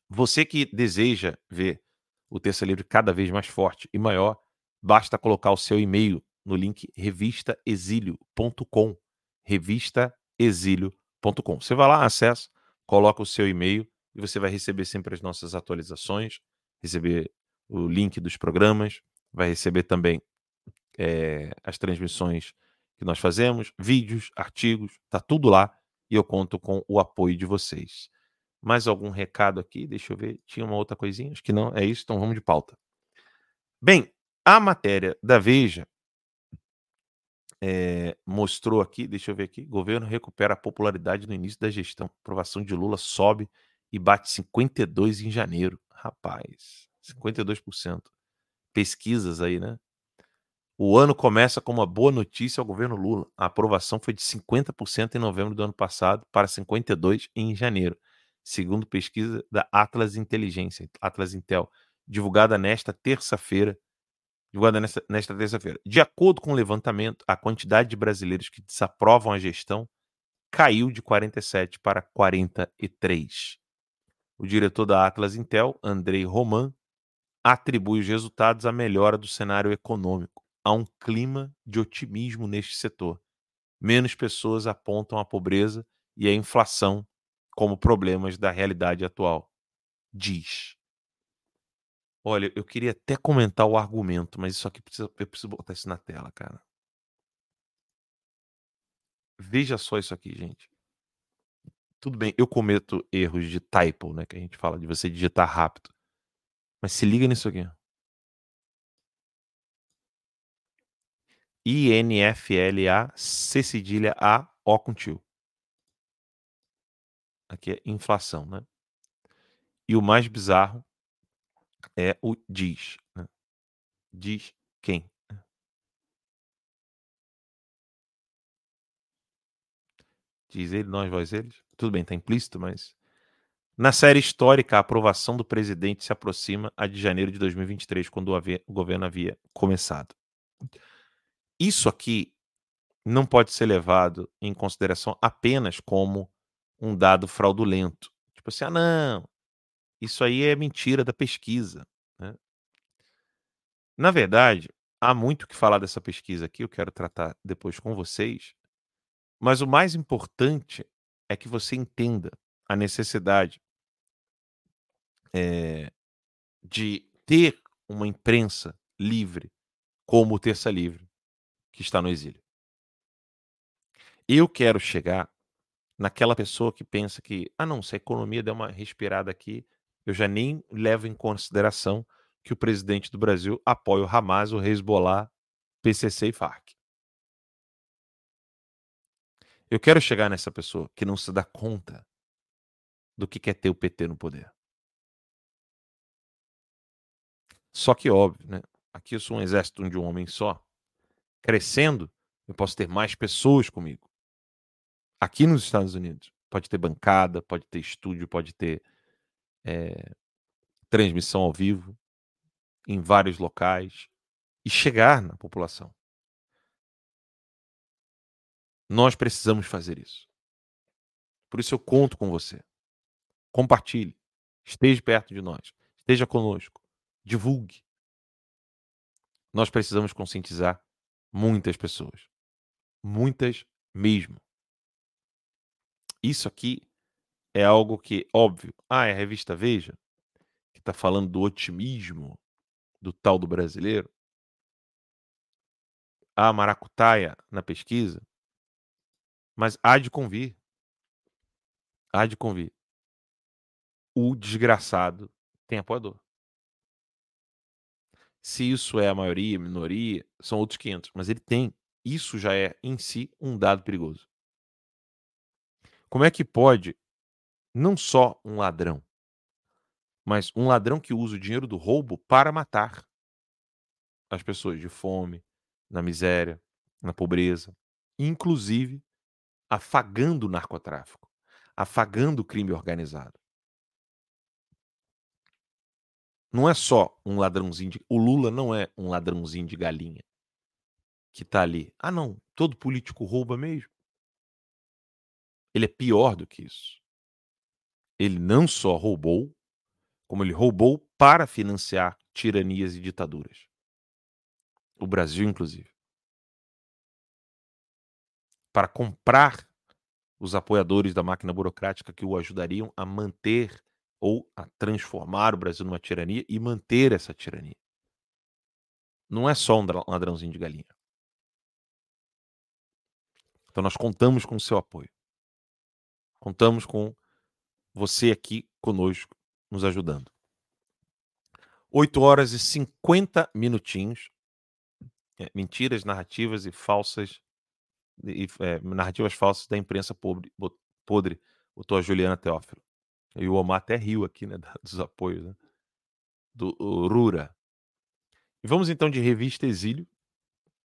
Você que deseja ver o Terça Livre cada vez mais forte e maior, basta colocar o seu e-mail no link revistaexílio.com. Revistaexílio.com. Você vai lá, acessa, coloca o seu e-mail e você vai receber sempre as nossas atualizações, receber o link dos programas, vai receber também é, as transmissões que nós fazemos, vídeos, artigos, tá tudo lá e eu conto com o apoio de vocês. Mais algum recado aqui? Deixa eu ver. Tinha uma outra coisinha? Acho que não. É isso, então vamos de pauta. Bem, a matéria da Veja é, mostrou aqui, deixa eu ver aqui, governo recupera a popularidade no início da gestão. Aprovação de Lula sobe e bate 52 em janeiro. Rapaz, 52%. Pesquisas aí, né? O ano começa com uma boa notícia ao governo Lula. A aprovação foi de 50% em novembro do ano passado para 52% em janeiro, segundo pesquisa da Atlas Inteligência, Atlas Intel, divulgada nesta terça-feira. Divulgada nesta, nesta terça-feira. De acordo com o levantamento, a quantidade de brasileiros que desaprovam a gestão caiu de 47 para 43. O diretor da Atlas Intel, Andrei Roman, atribui os resultados à melhora do cenário econômico há um clima de otimismo neste setor. Menos pessoas apontam a pobreza e a inflação como problemas da realidade atual. Diz. Olha, eu queria até comentar o argumento, mas isso aqui precisa, eu preciso botar isso na tela, cara. Veja só isso aqui, gente. Tudo bem, eu cometo erros de typo, né? Que a gente fala de você digitar rápido. Mas se liga nisso aqui. I-N-F-L-A, C cedilha A, O com tio. Aqui é inflação, né? E o mais bizarro é o diz. Né? Diz quem? Diz ele, nós, vós, eles. Tudo bem, tá implícito, mas. Na série histórica, a aprovação do presidente se aproxima a de janeiro de 2023, quando o governo havia começado. Isso aqui não pode ser levado em consideração apenas como um dado fraudulento. Tipo assim, ah, não, isso aí é mentira da pesquisa. Né? Na verdade, há muito que falar dessa pesquisa aqui, eu quero tratar depois com vocês, mas o mais importante é que você entenda a necessidade é, de ter uma imprensa livre como o Terça Livre que está no exílio. Eu quero chegar naquela pessoa que pensa que, ah, não, se a economia der uma respirada aqui, eu já nem levo em consideração que o presidente do Brasil apoia o Hamas, o Hezbollah, PCC e FARC. Eu quero chegar nessa pessoa que não se dá conta do que quer ter o PT no poder. Só que óbvio, né? Aqui eu sou um exército de um homem só crescendo, eu posso ter mais pessoas comigo. Aqui nos Estados Unidos, pode ter bancada, pode ter estúdio, pode ter é, transmissão ao vivo em vários locais e chegar na população. Nós precisamos fazer isso. Por isso eu conto com você. Compartilhe. Esteja perto de nós. Esteja conosco. Divulgue. Nós precisamos conscientizar Muitas pessoas. Muitas mesmo. Isso aqui é algo que, óbvio, ah, é a revista Veja, que está falando do otimismo do tal do brasileiro. A maracutaia na pesquisa. Mas há de convir. Há de convir. O desgraçado tem apoiador. Se isso é a maioria, minoria, são outros 500. Mas ele tem. Isso já é, em si, um dado perigoso. Como é que pode, não só um ladrão, mas um ladrão que usa o dinheiro do roubo para matar as pessoas de fome, na miséria, na pobreza, inclusive afagando o narcotráfico, afagando o crime organizado. Não é só um ladrãozinho de. O Lula não é um ladrãozinho de galinha que tá ali. Ah, não. Todo político rouba mesmo. Ele é pior do que isso. Ele não só roubou, como ele roubou para financiar tiranias e ditaduras. O Brasil, inclusive. Para comprar os apoiadores da máquina burocrática que o ajudariam a manter ou a transformar o Brasil numa tirania e manter essa tirania. Não é só um ladrãozinho de galinha. Então nós contamos com o seu apoio. Contamos com você aqui conosco, nos ajudando. 8 horas e 50 minutinhos. É, mentiras, narrativas e falsas e, é, narrativas falsas da imprensa podre, podre, botou a Juliana Teófilo. E o Omar até riu aqui, né, dos apoios, né? Do Rura. E vamos então de revista Exílio,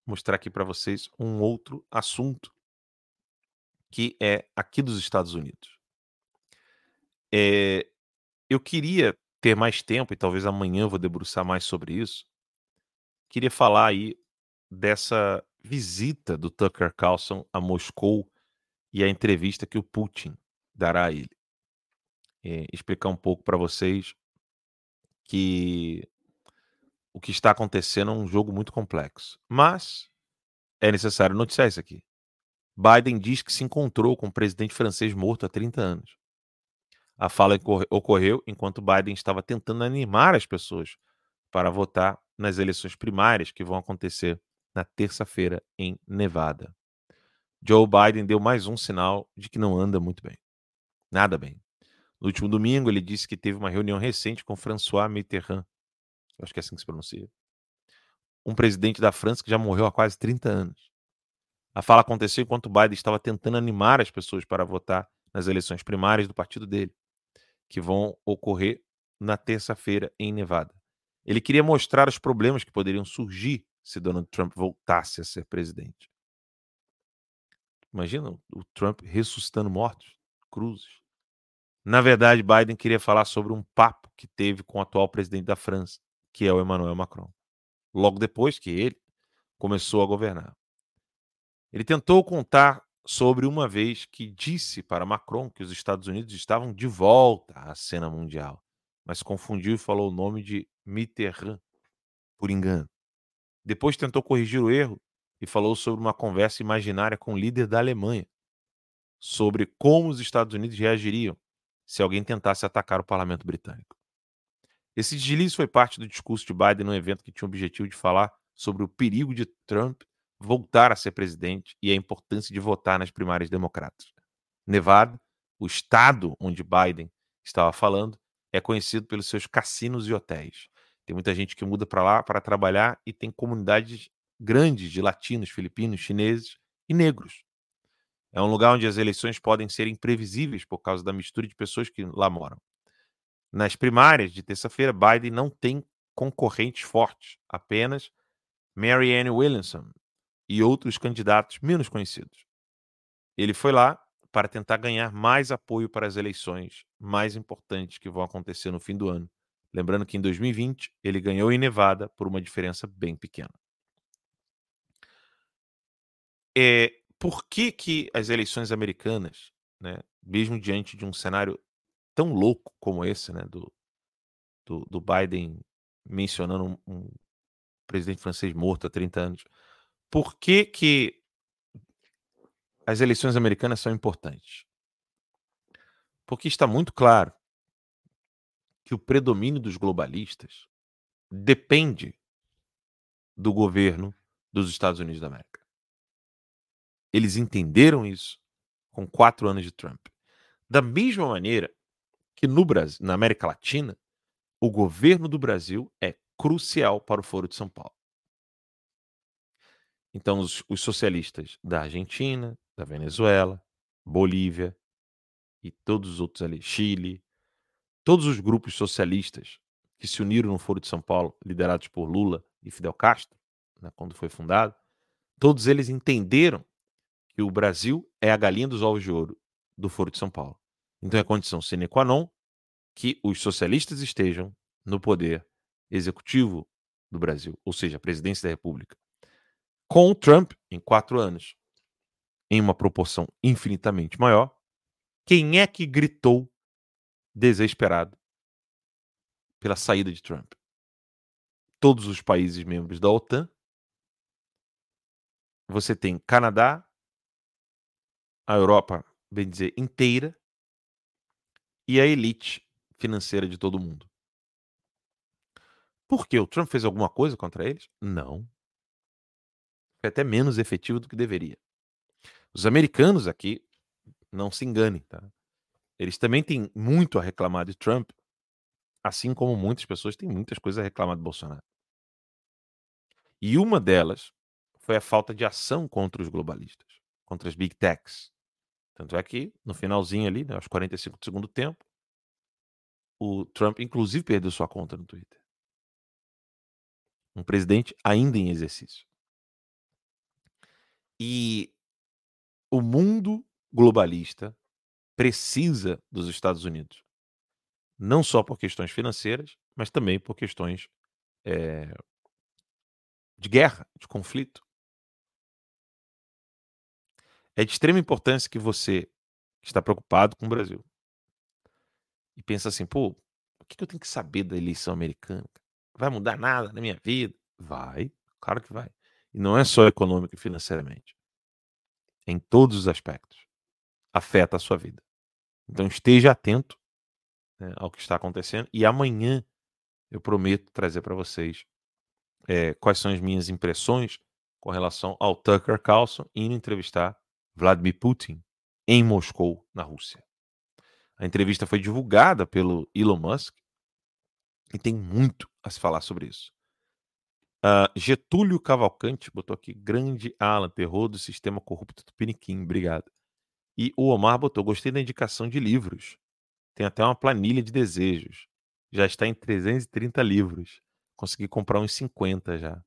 mostrar aqui para vocês um outro assunto que é aqui dos Estados Unidos. É, eu queria ter mais tempo, e talvez amanhã eu vou debruçar mais sobre isso. Queria falar aí dessa visita do Tucker Carlson a Moscou e a entrevista que o Putin dará a ele. É, explicar um pouco para vocês que o que está acontecendo é um jogo muito complexo. Mas é necessário noticiar isso aqui. Biden diz que se encontrou com o presidente francês morto há 30 anos. A fala ocorreu enquanto Biden estava tentando animar as pessoas para votar nas eleições primárias que vão acontecer na terça-feira em Nevada. Joe Biden deu mais um sinal de que não anda muito bem. Nada bem. No último domingo, ele disse que teve uma reunião recente com François Mitterrand, acho que é assim que se pronuncia, um presidente da França que já morreu há quase 30 anos. A fala aconteceu enquanto Biden estava tentando animar as pessoas para votar nas eleições primárias do partido dele, que vão ocorrer na terça-feira em Nevada. Ele queria mostrar os problemas que poderiam surgir se Donald Trump voltasse a ser presidente. Imagina o Trump ressuscitando mortos, cruzes. Na verdade, Biden queria falar sobre um papo que teve com o atual presidente da França, que é o Emmanuel Macron, logo depois que ele começou a governar. Ele tentou contar sobre uma vez que disse para Macron que os Estados Unidos estavam de volta à cena mundial, mas confundiu e falou o nome de Mitterrand por engano. Depois tentou corrigir o erro e falou sobre uma conversa imaginária com o líder da Alemanha sobre como os Estados Unidos reagiriam se alguém tentasse atacar o parlamento britânico. Esse deslize foi parte do discurso de Biden no evento que tinha o objetivo de falar sobre o perigo de Trump voltar a ser presidente e a importância de votar nas primárias democratas. Nevada, o estado onde Biden estava falando, é conhecido pelos seus cassinos e hotéis. Tem muita gente que muda para lá para trabalhar e tem comunidades grandes de latinos, filipinos, chineses e negros. É um lugar onde as eleições podem ser imprevisíveis por causa da mistura de pessoas que lá moram. Nas primárias de terça-feira, Biden não tem concorrentes fortes, apenas Marianne Williamson e outros candidatos menos conhecidos. Ele foi lá para tentar ganhar mais apoio para as eleições mais importantes que vão acontecer no fim do ano. Lembrando que em 2020 ele ganhou em Nevada por uma diferença bem pequena. É, por que, que as eleições americanas, né, mesmo diante de um cenário tão louco como esse, né, do, do, do Biden mencionando um, um, presidente francês morto há 30 anos, por que, que as eleições americanas são importantes? Porque está muito claro que o predomínio dos globalistas depende do governo dos Estados Unidos da América. Eles entenderam isso com quatro anos de Trump. Da mesma maneira que no Brasil, na América Latina, o governo do Brasil é crucial para o Foro de São Paulo. Então, os, os socialistas da Argentina, da Venezuela, Bolívia e todos os outros ali, Chile, todos os grupos socialistas que se uniram no Foro de São Paulo, liderados por Lula e Fidel Castro, né, quando foi fundado, todos eles entenderam que o Brasil é a galinha dos ovos de ouro do Foro de São Paulo. Então é condição sine qua non que os socialistas estejam no poder executivo do Brasil, ou seja, a presidência da República. Com o Trump, em quatro anos, em uma proporção infinitamente maior, quem é que gritou desesperado pela saída de Trump? Todos os países membros da OTAN. Você tem Canadá, a Europa, bem dizer, inteira e a elite financeira de todo mundo. Por quê? O Trump fez alguma coisa contra eles? Não. Foi até menos efetivo do que deveria. Os americanos aqui, não se enganem, tá? Eles também têm muito a reclamar de Trump, assim como muitas pessoas têm muitas coisas a reclamar de Bolsonaro. E uma delas foi a falta de ação contra os globalistas. contra as Big Techs. Tanto é que, no finalzinho ali, né, aos 45 do segundo tempo, o Trump, inclusive, perdeu sua conta no Twitter. Um presidente ainda em exercício. E o mundo globalista precisa dos Estados Unidos. Não só por questões financeiras, mas também por questões é, de guerra, de conflito. É de extrema importância que você está preocupado com o Brasil e pensa assim, pô, o que eu tenho que saber da eleição americana? Vai mudar nada na minha vida? Vai, claro que vai. E não é só econômico e financeiramente. Em todos os aspectos. Afeta a sua vida. Então esteja atento né, ao que está acontecendo. E amanhã eu prometo trazer para vocês é, quais são as minhas impressões com relação ao Tucker Carlson indo entrevistar Vladimir Putin em Moscou, na Rússia. A entrevista foi divulgada pelo Elon Musk e tem muito a se falar sobre isso. Uh, Getúlio Cavalcante botou aqui, grande Alan, terror do sistema corrupto do Piniquim, obrigado. E o Omar botou, gostei da indicação de livros. Tem até uma planilha de desejos. Já está em 330 livros. Consegui comprar uns 50 já.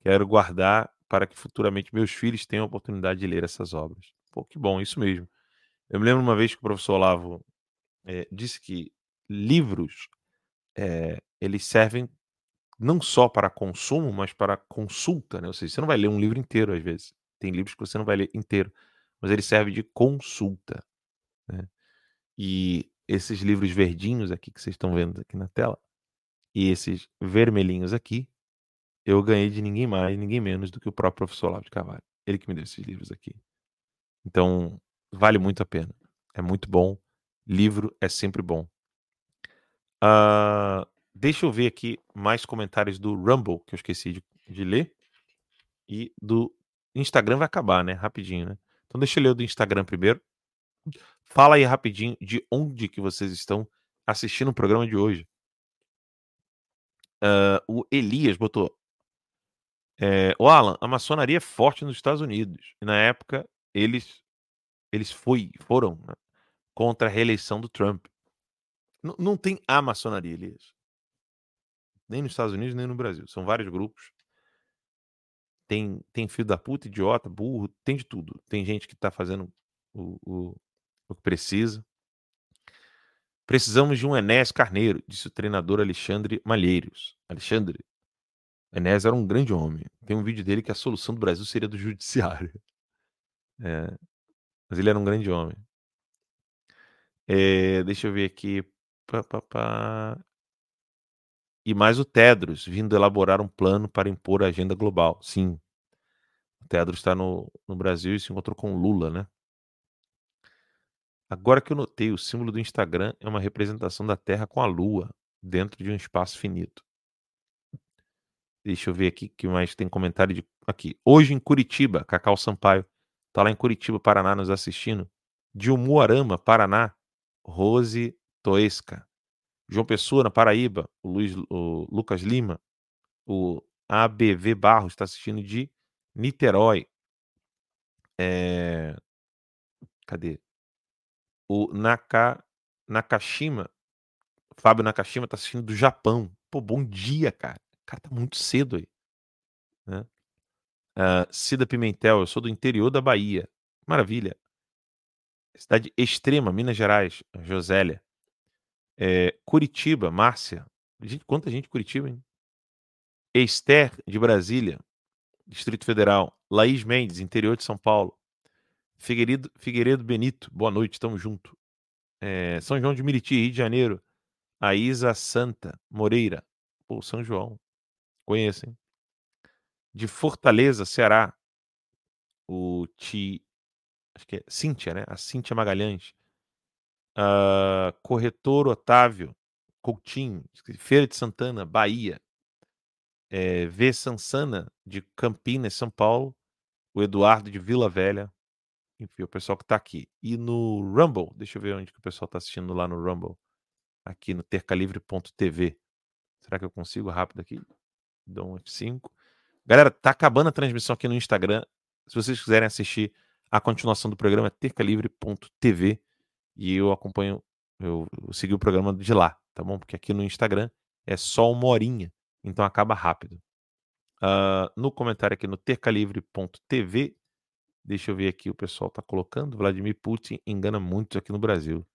Quero guardar para que futuramente meus filhos tenham a oportunidade de ler essas obras. Pô, que bom, isso mesmo. Eu me lembro uma vez que o professor Olavo é, disse que livros é, eles servem não só para consumo, mas para consulta, né? Ou seja, você não vai ler um livro inteiro às vezes. Tem livros que você não vai ler inteiro, mas ele serve de consulta. Né? E esses livros verdinhos aqui que vocês estão vendo aqui na tela e esses vermelhinhos aqui, eu ganhei de ninguém mais, ninguém menos do que o próprio professor Olavo de Carvalho. Ele que me deu esses livros aqui. Então, vale muito a pena. É muito bom. Livro é sempre bom. Uh, deixa eu ver aqui mais comentários do Rumble, que eu esqueci de, de, ler. E do Instagram vai acabar, né? Rapidinho, né? Então deixa eu ler o do Instagram primeiro. Fala aí rapidinho de onde que vocês estão assistindo o programa de hoje. Uh, o Elias botou. É, o Alan, a maçonaria é forte nos Estados Unidos. E na época eles eles foi, foram né, contra a reeleição do Trump. N não tem a maçonaria, Elias. Nem nos Estados Unidos, nem no Brasil. São vários grupos. Tem, tem filho da puta, idiota, burro, tem de tudo. Tem gente que está fazendo o, o, o que precisa. Precisamos de um Enéas Carneiro, disse o treinador Alexandre Malheiros. Alexandre, Enéas era um grande homem. Tem um vídeo dele que a solução do Brasil seria do judiciário. É, mas ele era um grande homem. É, deixa eu ver aqui. Pá, pá, pá. E mais o Tedros, vindo elaborar um plano para impor a agenda global. Sim. O Tedros está no, no Brasil e se encontrou com Lula, né? Agora que eu notei, o símbolo do Instagram é uma representação da Terra com a Lua dentro de um espaço finito. Deixa eu ver aqui que mais tem comentário de aqui. Hoje em Curitiba, Cacau Sampaio está lá em Curitiba, Paraná, nos assistindo. De Umuarama, Paraná, Rose Toesca. João Pessoa, na Paraíba, o, Luiz, o Lucas Lima. O ABV Barros está assistindo de Niterói. É... Cadê? O Naka... Nakashima, Fábio Nakashima está assistindo do Japão. Pô, bom dia, cara. Cara tá muito cedo aí. Né? Uh, Cida Pimentel, eu sou do interior da Bahia. Maravilha. Cidade extrema, Minas Gerais, Josélia. É, Curitiba, Márcia. Gente, quanta gente Curitiba, hein? Esther, de Brasília, Distrito Federal. Laís Mendes, interior de São Paulo. Figueiredo, Figueiredo Benito, boa noite, tamo junto. É, São João de Miriti, Rio de Janeiro. A Isa Santa Moreira. Pô, São João. Conhecem de Fortaleza, Ceará, o Ti, acho que é Cíntia, né? A Cíntia Magalhães, uh, Corretor Otávio Coutinho, Feira de Santana, Bahia, é, V Sansana de Campinas, São Paulo, o Eduardo de Vila Velha, enfim, o pessoal que está aqui. E no Rumble, deixa eu ver onde que o pessoal está assistindo lá no Rumble, aqui no tercalivre.tv. Será que eu consigo rápido aqui? Dou um F5. Galera, tá acabando a transmissão aqui no Instagram. Se vocês quiserem assistir A continuação do programa é tercalivre.tv e eu acompanho, eu, eu segui o programa de lá, tá bom? Porque aqui no Instagram é só uma horinha, então acaba rápido. Uh, no comentário aqui no tercalivre.tv, deixa eu ver aqui, o pessoal está colocando, Vladimir Putin engana muitos aqui no Brasil,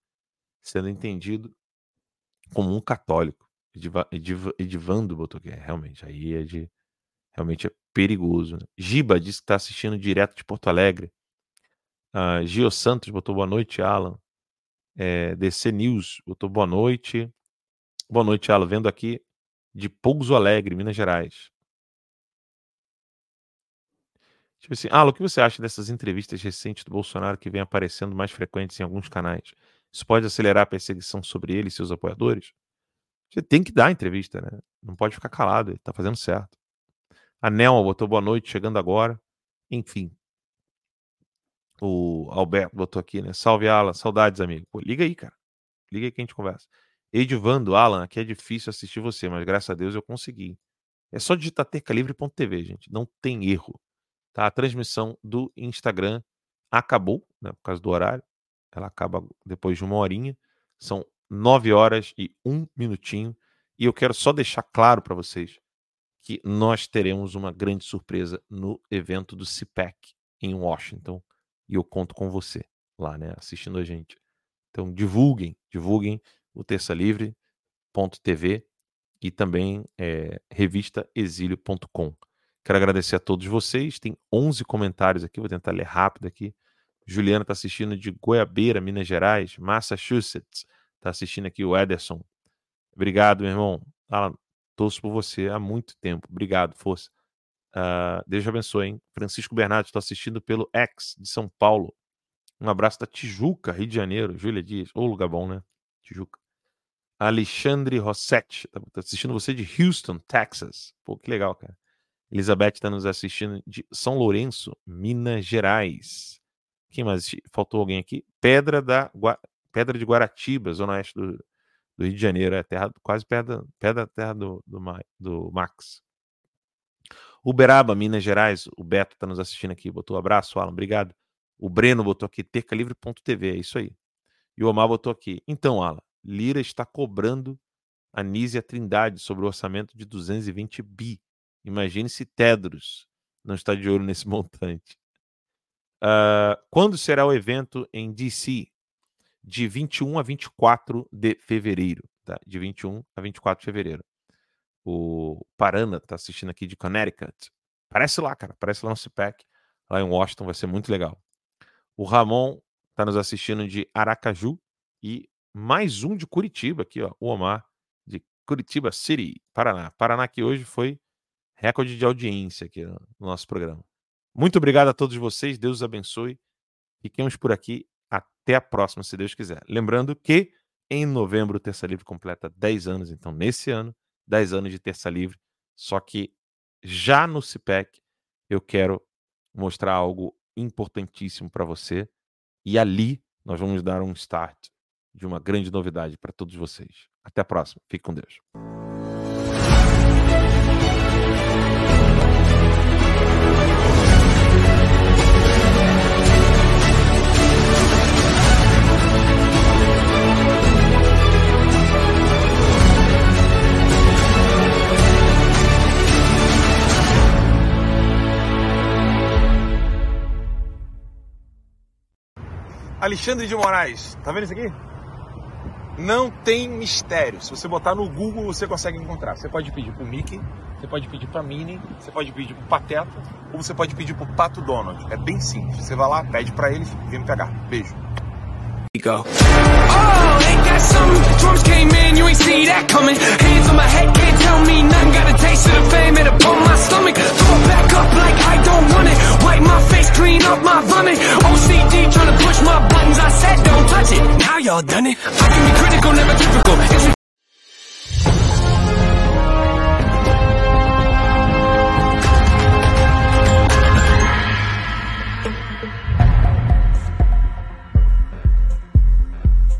sendo entendido como um católico. Ediva, Ediva, Edivando botou aqui, realmente, aí é de, realmente é perigoso. Né? Giba disse que está assistindo direto de Porto Alegre. Uh, Gio Santos botou boa noite, Alan. É, DC News botou boa noite. Boa noite, Alan. Vendo aqui de Pouso Alegre, Minas Gerais. Tipo assim, Alan, o que você acha dessas entrevistas recentes do Bolsonaro que vem aparecendo mais frequentes em alguns canais? Isso pode acelerar a perseguição sobre ele e seus apoiadores? Você tem que dar entrevista, né? Não pode ficar calado, ele tá fazendo certo. A Nelma botou boa noite, chegando agora. Enfim, o Alberto botou aqui, né? Salve, Alan. Saudades, amigo. Pô, liga aí, cara. Liga aí que a gente conversa. Edivando, Alan, aqui é difícil assistir você, mas graças a Deus eu consegui. É só digitar tercalivre.tv, gente. Não tem erro. Tá? A transmissão do Instagram acabou, né? Por causa do horário. Ela acaba depois de uma horinha. São nove horas e um minutinho. E eu quero só deixar claro para vocês que nós teremos uma grande surpresa no evento do CPAC em Washington e eu conto com você lá, né, assistindo a gente. Então divulguem, divulguem o Terça Livre.tv e também é, revistaexílio.com. Quero agradecer a todos vocês. Tem 11 comentários aqui, vou tentar ler rápido aqui. Juliana está assistindo de Goiabeira, Minas Gerais, Massachusetts. Está assistindo aqui o Ederson. Obrigado, meu irmão. Ah, torço por você há muito tempo. Obrigado, força. Uh, Deus abençoe, hein? Francisco Bernardo, estou assistindo pelo X de São Paulo. Um abraço da Tijuca, Rio de Janeiro. Júlia Dias. Ô, lugar bom, né? Tijuca. Alexandre Rossetti, tá, tá assistindo você de Houston, Texas. Pô, que legal, cara. Elizabeth está nos assistindo de São Lourenço, Minas Gerais. Quem mais? Faltou alguém aqui? Pedra da Gua... Pedra de Guaratiba, zona oeste do, do Rio de Janeiro, é terra, quase perto da terra do, do, do Max. Uberaba, Minas Gerais, o Beto está nos assistindo aqui, botou um abraço, Alan, obrigado. O Breno botou aqui, tercalivre.tv, é isso aí. E o Omar botou aqui, então, Alan, Lira está cobrando a Nízia Trindade sobre o orçamento de 220 bi. Imagine se Tedros não está de olho nesse montante. Uh, quando será o evento em DC? De 21 a 24 de fevereiro. Tá? De 21 a 24 de fevereiro. O Parana tá assistindo aqui de Connecticut. Parece lá, cara. Parece lá no CPAC. Lá em Washington vai ser muito legal. O Ramon tá nos assistindo de Aracaju. E mais um de Curitiba aqui, ó. O Omar de Curitiba City, Paraná. Paraná que hoje foi recorde de audiência aqui no nosso programa. Muito obrigado a todos vocês. Deus os abençoe. Fiquemos por aqui. Até a próxima, se Deus quiser. Lembrando que em novembro o Terça Livre completa 10 anos. Então, nesse ano, 10 anos de terça livre. Só que já no CIPEC eu quero mostrar algo importantíssimo para você. E ali nós vamos dar um start de uma grande novidade para todos vocês. Até a próxima. Fique com Deus. Alexandre de Moraes, tá vendo isso aqui? Não tem mistério. Se você botar no Google, você consegue encontrar. Você pode pedir pro Mickey, você pode pedir pra Minnie, você pode pedir pro Pateta, ou você pode pedir pro Pato Donald. É bem simples. Você vai lá, pede pra eles, vem me pegar. Beijo. Go. Oh, something? Drums came in, you ain't see that coming. Hands on my head, can't tell me nothing. Got a taste of the fame, my stomach. Throw back up like I don't want it. Wipe my face, clean up my vomit. OCD trying to push my buttons, I said don't touch it. Now y'all done it. I can be critical, never